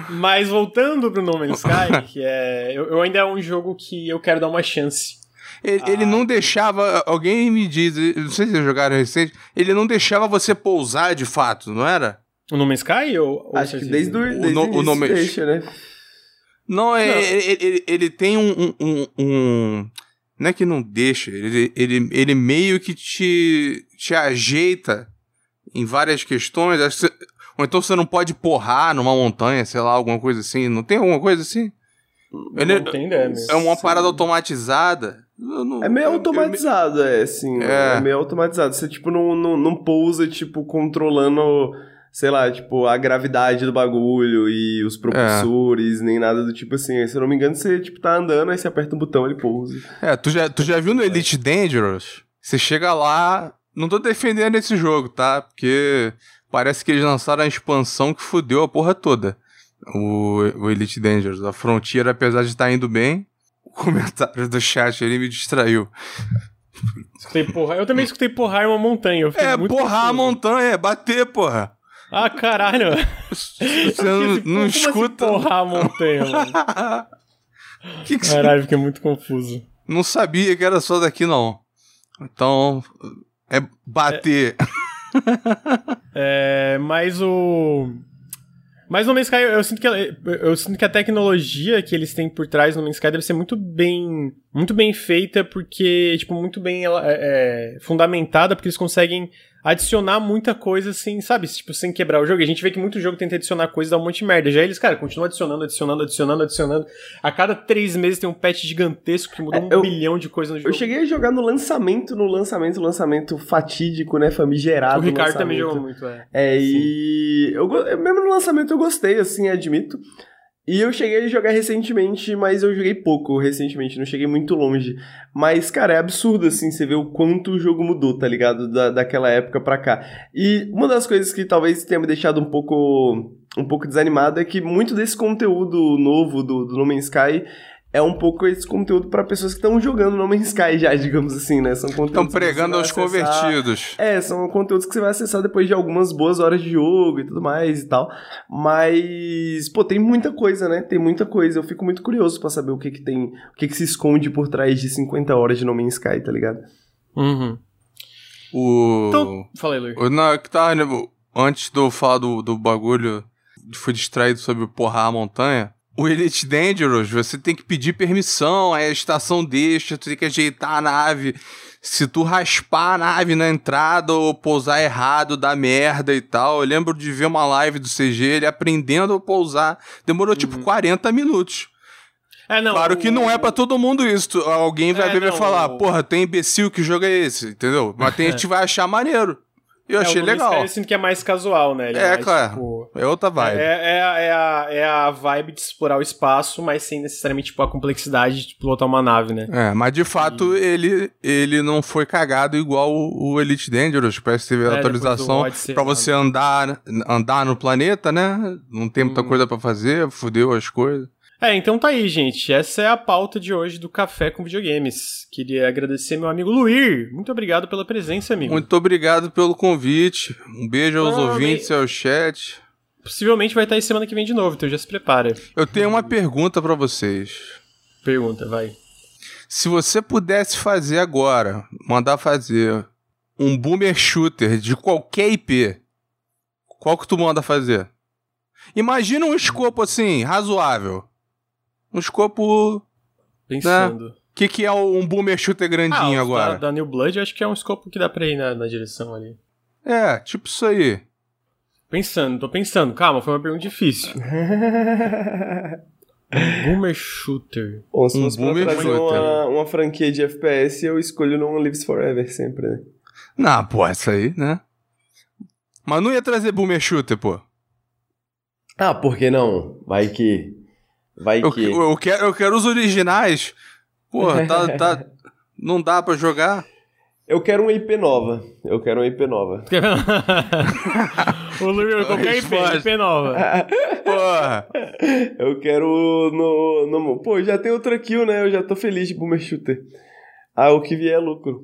mas voltando pro No Man's Sky, que é. Eu, eu, ainda é um jogo que eu quero dar uma chance. Ele, ah. ele, não deixava. Alguém me diz, não sei se vocês jogaram recente, ele não deixava você pousar de fato, não era? O No Man's Sky? Ou, Acho que desde, o, desde o, o, o deixa, né? Não, é, não. Ele, ele, ele, tem um, um, um, Não é que não deixa, ele, ele, ele meio que te, te ajeita em várias questões. Ou então você não pode porrar numa montanha, sei lá, alguma coisa assim. Não tem alguma coisa assim? Ele, não tem ideia, É uma parada automatizada. Não, é meio automatizado, eu, é, assim. É. é. meio automatizado. Você, tipo, não, não, não pousa, tipo, controlando sei lá, tipo, a gravidade do bagulho e os propulsores, é. nem nada do tipo assim. Se eu não me engano, você, tipo, tá andando, aí você aperta um botão, ele pousa. É, tu já, tu já viu no Elite Dangerous? Você chega lá... Não tô defendendo esse jogo, tá? Porque parece que eles lançaram a expansão que fudeu a porra toda. O, o Elite Dangerous. A Frontier, apesar de estar tá indo bem, o comentário do chat ele me distraiu. Escutei porra. Eu também escutei porrar uma montanha. é, porrar a montanha, é bater, porra. Ah, caralho. Você não, não assim escuta. Assim porrar a montanha, mano. que que caralho, fiquei muito confuso. Não sabia que era só daqui, não. Então, é bater. É, é mas o. Mas no Man's Sky, eu sinto, que, eu sinto que a tecnologia que eles têm por trás no Man's Sky deve ser muito bem, muito bem feita, porque, tipo, muito bem é, é, fundamentada, porque eles conseguem adicionar muita coisa assim, sabe? Tipo, sem quebrar o jogo. E a gente vê que muito jogo tenta adicionar coisa e dá um monte de merda. Já eles, cara, continuam adicionando, adicionando, adicionando, adicionando. A cada três meses tem um patch gigantesco que muda é, um eu, bilhão de coisas no jogo. Eu cheguei a jogar no lançamento, no lançamento, lançamento fatídico, né? Famigerado. O Ricardo também jogou muito, é. É, Sim. e. Eu, mesmo no lançamento eu gostei, assim, admito. E eu cheguei a jogar recentemente, mas eu joguei pouco recentemente, não cheguei muito longe. Mas, cara, é absurdo, assim, você ver o quanto o jogo mudou, tá ligado? Da, daquela época pra cá. E uma das coisas que talvez tenha me deixado um pouco, um pouco desanimado é que muito desse conteúdo novo do, do No Man's Sky é um pouco esse conteúdo para pessoas que estão jogando No Man's Sky já, digamos assim, né? São conteúdos Estão pregando aos acessar... convertidos. É, são conteúdos que você vai acessar depois de algumas boas horas de jogo e tudo mais e tal. Mas, pô, tem muita coisa, né? Tem muita coisa. Eu fico muito curioso para saber o que que tem, o que que se esconde por trás de 50 horas de No Man's Sky, tá ligado? Uhum. O... Então, falei, Luiz. Na, que tá, né, antes do falar do, do bagulho, fui distraído sobre porrar a montanha. O Elite Dangerous, você tem que pedir permissão, aí a estação deixa, tu tem que ajeitar a nave. Se tu raspar a nave na entrada ou pousar errado, dá merda e tal. Eu lembro de ver uma live do CG, ele aprendendo a pousar. Demorou tipo, uhum. tipo 40 minutos. É, não, claro o... que não é para todo mundo isso. Alguém vai é, ver e vai falar, porra, tem imbecil que joga esse, entendeu? Mas tem gente que vai achar maneiro. Eu é, achei legal. Eu sinto que é mais casual, né? Ele é, é mais, cara. Tipo, é outra vibe. É, é, é, a, é a vibe de explorar o espaço, mas sem necessariamente tipo, a complexidade de pilotar uma nave, né? É, mas de fato e... ele, ele não foi cagado igual o, o Elite Dangerous. Parece que teve é, atualização pra você andar, andar no planeta, né? Não tem muita hum. coisa para fazer, fudeu as coisas. É, então tá aí, gente. Essa é a pauta de hoje do Café com Videogames. Queria agradecer meu amigo Luir. Muito obrigado pela presença, amigo. Muito obrigado pelo convite. Um beijo aos ouvintes e ao chat. Possivelmente vai estar aí semana que vem de novo, então já se prepara. Eu tenho uma pergunta para vocês. Pergunta, vai. Se você pudesse fazer agora, mandar fazer um boomer shooter de qualquer IP, qual que tu manda fazer? Imagina um escopo assim, razoável um escopo. Pensando. O né? que, que é um boomer shooter grandinho ah, agora? Da, da New Blood, eu acho que é um escopo que dá pra ir na, na direção ali. É, tipo isso aí. Pensando, tô pensando. Calma, foi uma pergunta difícil. boomer Shooter. Bom, se um fosse boomer pra trazer uma, uma, franquia de FPS, eu escolho No One Lives Forever sempre, né? Não, pô, essa aí, né? Mas não ia trazer Boomer Shooter, pô. Ah, por que não? Vai que Vai eu, que. Eu, eu, quero, eu quero os originais. Porra, tá, tá, não dá pra jogar. Eu quero uma IP nova. Eu quero uma IP nova. o Luiz, qualquer IP, IP nova. Porra. Eu quero no, no. Pô, já tem outra kill, né? Eu já tô feliz de Boomer Shooter. Ah, o que vier é lucro.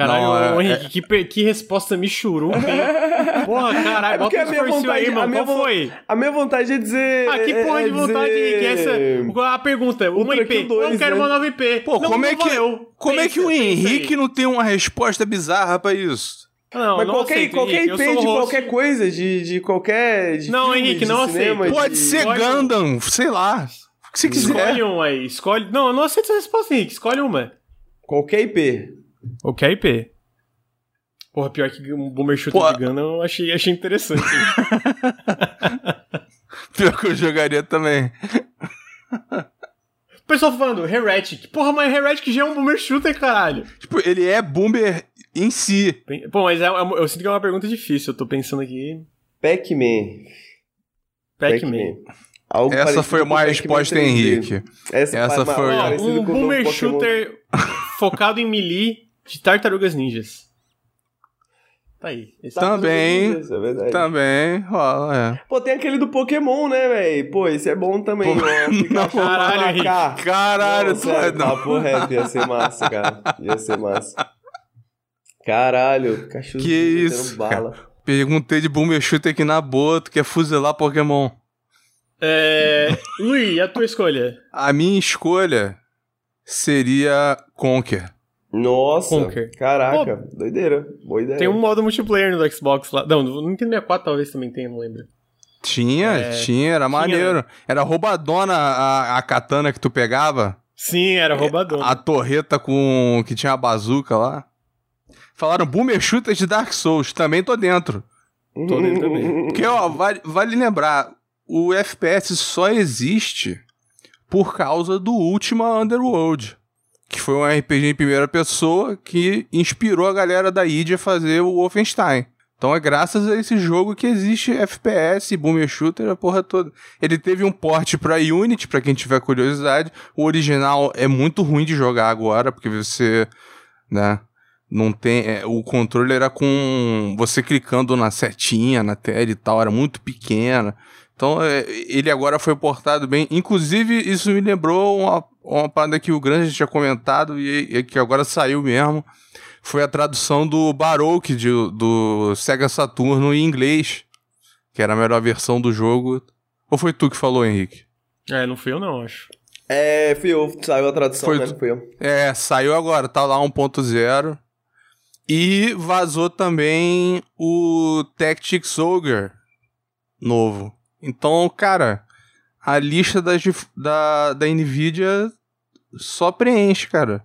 Caralho, não, é, Henrique, é... que, que resposta michuruca, hein? Porra, caralho, é bota os cursinhos aí, mano. Qual foi? A minha vontade é dizer. Ah, que porra é de vontade, dizer... Henrique? Essa, a pergunta, uma IP. 2, eu não quero né? uma nova IP. Pô, não, como, é que, como pensa, é que o Henrique não tem uma resposta bizarra pra isso? Não, Mas não qualquer, aceito, qualquer IP de qualquer coisa, de, de qualquer. De não, filme, Henrique, não cinema, aceito. Pode de... ser Gundam, sei lá. O que você quiser. Escolhe um aí, escolhe. Não, eu não aceito essa resposta, Henrique. Escolhe uma. Qualquer IP. Qualquer IP. Porra, pior que um Boomer Shooter Pô. de Gundam eu achei, achei interessante. pior que eu jogaria também. O pessoal falando, Heretic. Porra, mas Heretic já é um Boomer Shooter, caralho. Tipo, ele é Boomer em si. Pô, mas é, é, eu sinto que é uma pergunta difícil. Eu tô pensando aqui. Pac-Man. Pac-Man. Algo Essa foi uma resposta, Henrique. Essa, Essa foi. Ó, um Boomer Shooter focado em melee de tartarugas ninjas. Tá aí. Esse também. Ninjas, é verdade. Também. Ó, é. Pô, tem aquele do Pokémon, né, velho? Pô, esse é bom também. Pô, não, caralho, Henrique. Caralho, não, sério, não. Papo reto, ia ser massa, cara. Ia ser massa. Caralho, cachorro. Que isso? Bala. Cara, perguntei de Boomer Shooter aqui na boa, tu quer fuzilar Pokémon. É. Luiz, a tua escolha? A minha escolha seria Conker. Nossa, Conker. caraca, Pô, doideira, boa ideia. Tem um modo multiplayer no Xbox lá. Não, no Nintendo 64 talvez também tenha, não lembro. Tinha, é... tinha, era maneiro. Tinha. Era roubadona a, a katana que tu pegava. Sim, era roubadona. A, a torreta com que tinha a bazuca lá. Falaram Boomer Shooter de Dark Souls, também tô dentro. Tô dentro também. Porque, ó, vale, vale lembrar, o FPS só existe por causa do Ultima Underworld, que foi um RPG em primeira pessoa que inspirou a galera da id a fazer o Wolfenstein. Então é graças a esse jogo que existe FPS, Boomer Shooter, a porra toda. Ele teve um porte para Unity, para quem tiver curiosidade. O original é muito ruim de jogar agora, porque você, né, não tem. É, o controle era com você clicando na setinha, na tela e tal, era muito pequena. Então, é, ele agora foi portado bem. Inclusive, isso me lembrou uma, uma parada que o Grande tinha comentado e, e, que agora saiu mesmo. Foi a tradução do Baroque de, do Sega Saturno em inglês, que era a melhor versão do jogo. Ou foi tu que falou, Henrique? É, não fui eu não, acho. É, fui eu. Saiu a tradução, foi né? Não fui eu. É, saiu agora. Tá lá 1.0. E vazou também o Tactics Ogre novo. Então, cara, a lista das, da, da Nvidia só preenche, cara.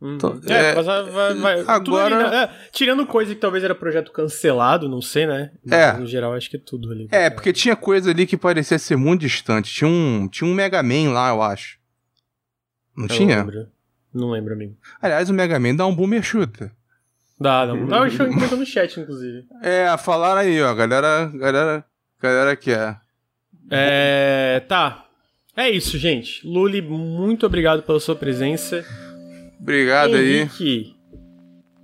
Uhum. Então, é, é, mas vai, vai, agora ali, né? é, tirando coisa que talvez era projeto cancelado, não sei, né? Mas, é. No geral, acho que é tudo ali. É, porque tinha coisa ali que parecia ser muito distante. Tinha um, tinha um Mega Man lá, eu acho. Não eu tinha? Não lembro. Não lembro, amigo. Aliás, o Mega Man dá um boomer shooter. Dá, dá. Dá, eu comentou no chat, inclusive. É, falaram aí, ó. Galera, galera, galera que é. É. Tá. É isso, gente. Luli, muito obrigado pela sua presença. Obrigado Henrique, aí.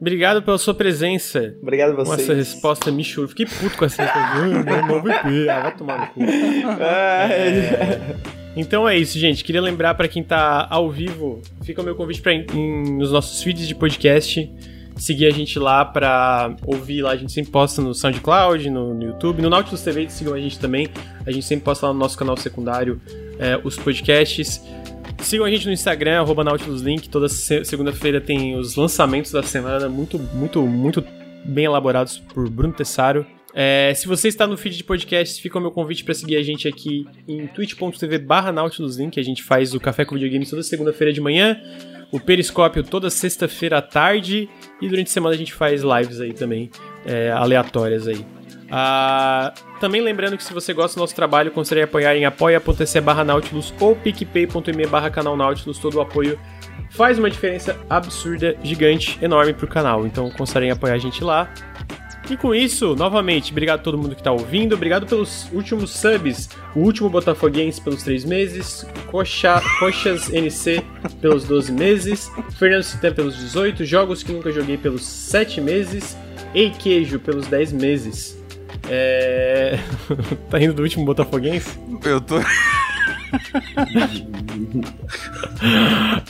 Obrigado pela sua presença. Obrigado a você. Com essa resposta me choro. Fiquei puto com essa resposta. Novo IP. Ah, vai tomar no cu. É... Então é isso, gente. Queria lembrar para quem tá ao vivo, fica o meu convite para nos nossos feeds de podcast seguir a gente lá pra ouvir lá. A gente sempre posta no SoundCloud, no, no YouTube, no Nautilus TV, sigam a gente também. A gente sempre posta lá no nosso canal secundário é, os podcasts. Sigam a gente no Instagram, arroba NautilusLink. Toda segunda-feira tem os lançamentos da semana, muito, muito, muito bem elaborados por Bruno Tessaro. É, se você está no feed de podcast, fica o meu convite para seguir a gente aqui em twitch.tv barra NautilusLink. A gente faz o Café com Videogame toda segunda-feira de manhã o Periscópio toda sexta-feira à tarde e durante a semana a gente faz lives aí também, é, aleatórias aí. Ah, também lembrando que se você gosta do nosso trabalho, considere apoiar em apoia.se barra Nautilus ou picpay.me barra canal Nautilus, todo o apoio faz uma diferença absurda, gigante, enorme pro canal, então considerem apoiar a gente lá. E com isso, novamente, obrigado a todo mundo que está ouvindo, obrigado pelos últimos subs, o último Botafoguense pelos 3 meses, Coxa, Coxas NC pelos 12 meses, Fernando Citan pelos 18, Jogos que Nunca Joguei pelos 7 meses, Ei Queijo pelos 10 meses. É... tá indo do último Botafoguense? Eu tô...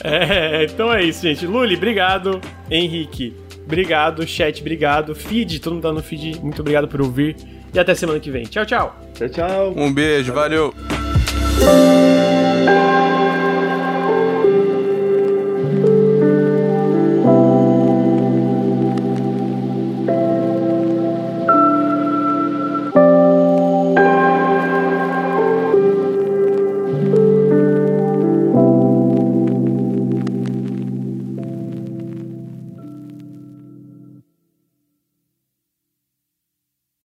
é, então é isso, gente. Luli, obrigado. Henrique, Obrigado, chat, obrigado. Feed, todo mundo tá no feed, muito obrigado por ouvir. E até semana que vem. Tchau, tchau. Tchau, tchau. Um beijo, valeu. valeu.